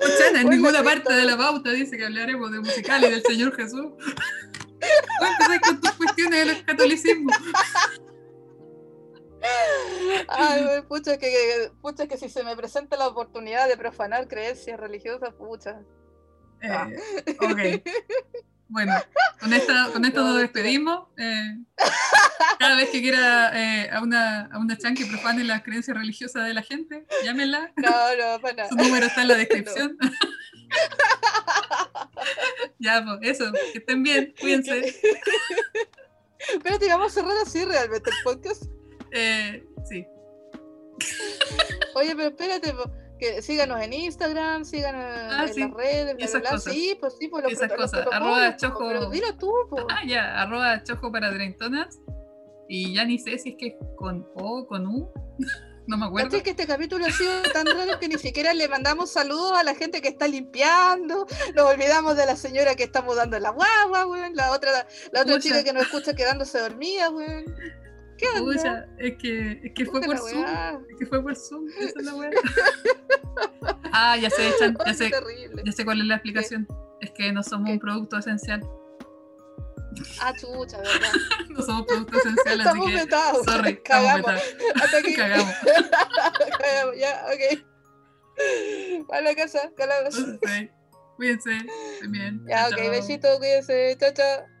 Chan, en Hola, ninguna parte de la pauta dice que hablaremos de musical y del Señor Jesús. Voy a empezar con tus cuestiones del catolicismo. Ay, pucha que, pucha que si se me presenta la oportunidad de profanar creencias religiosas, pucha. Ah. Eh, ok. Bueno, con, esta, con esto No, nos no, despedimos. Eh, cada vez que quiera eh, a, una, a una chan que profane las creencias religiosas de la gente, llámenla. No, no, para Su nada. número está en la [laughs] descripción. [laughs] ya, pues, eso. Que estén bien. Cuídense. Espérate, vamos a cerrar así realmente el podcast. Eh, sí. Oye, pero espérate, po, que síganos en Instagram, síganos Ah, en sí, las redes, bla, esas bla, cosas. Sí, pues sí, pues los, Esas los cosas. protocolos, Arroba po, chojo. Pero dilo tú, po. Ah, ya. Arroba chojo para treintonas. Y ya ni sé si es que es con O, con U. [laughs] No me acuerdo. ¿Cachai que este capítulo ha sido tan raro que ni siquiera le mandamos saludos a la gente que está limpiando? Nos olvidamos de la señora que está mudando la guagua, weón. La otra, la otra chica que nos escucha quedándose dormida, weón. ¿Qué onda? Pucha, es que, es que fue por Zoom. Es que fue por Zoom. [laughs] Esa es la weá. Ah, ya sé, Chan, ya sé, qué ya sé cuál es la explicación. Es que no somos ¿Qué? un producto esencial. Ah, chucha, verdad. [laughs] No somos producto esencial, así que. vetados. Sorry, [laughs] Cagamos. Hasta aquí. Cagamos. Cagamos, ya, ok. Para la casa, calabas. Sí. Cuídense. Bien. Ya, ok, Chao. besito, cuídense. Chao, chao.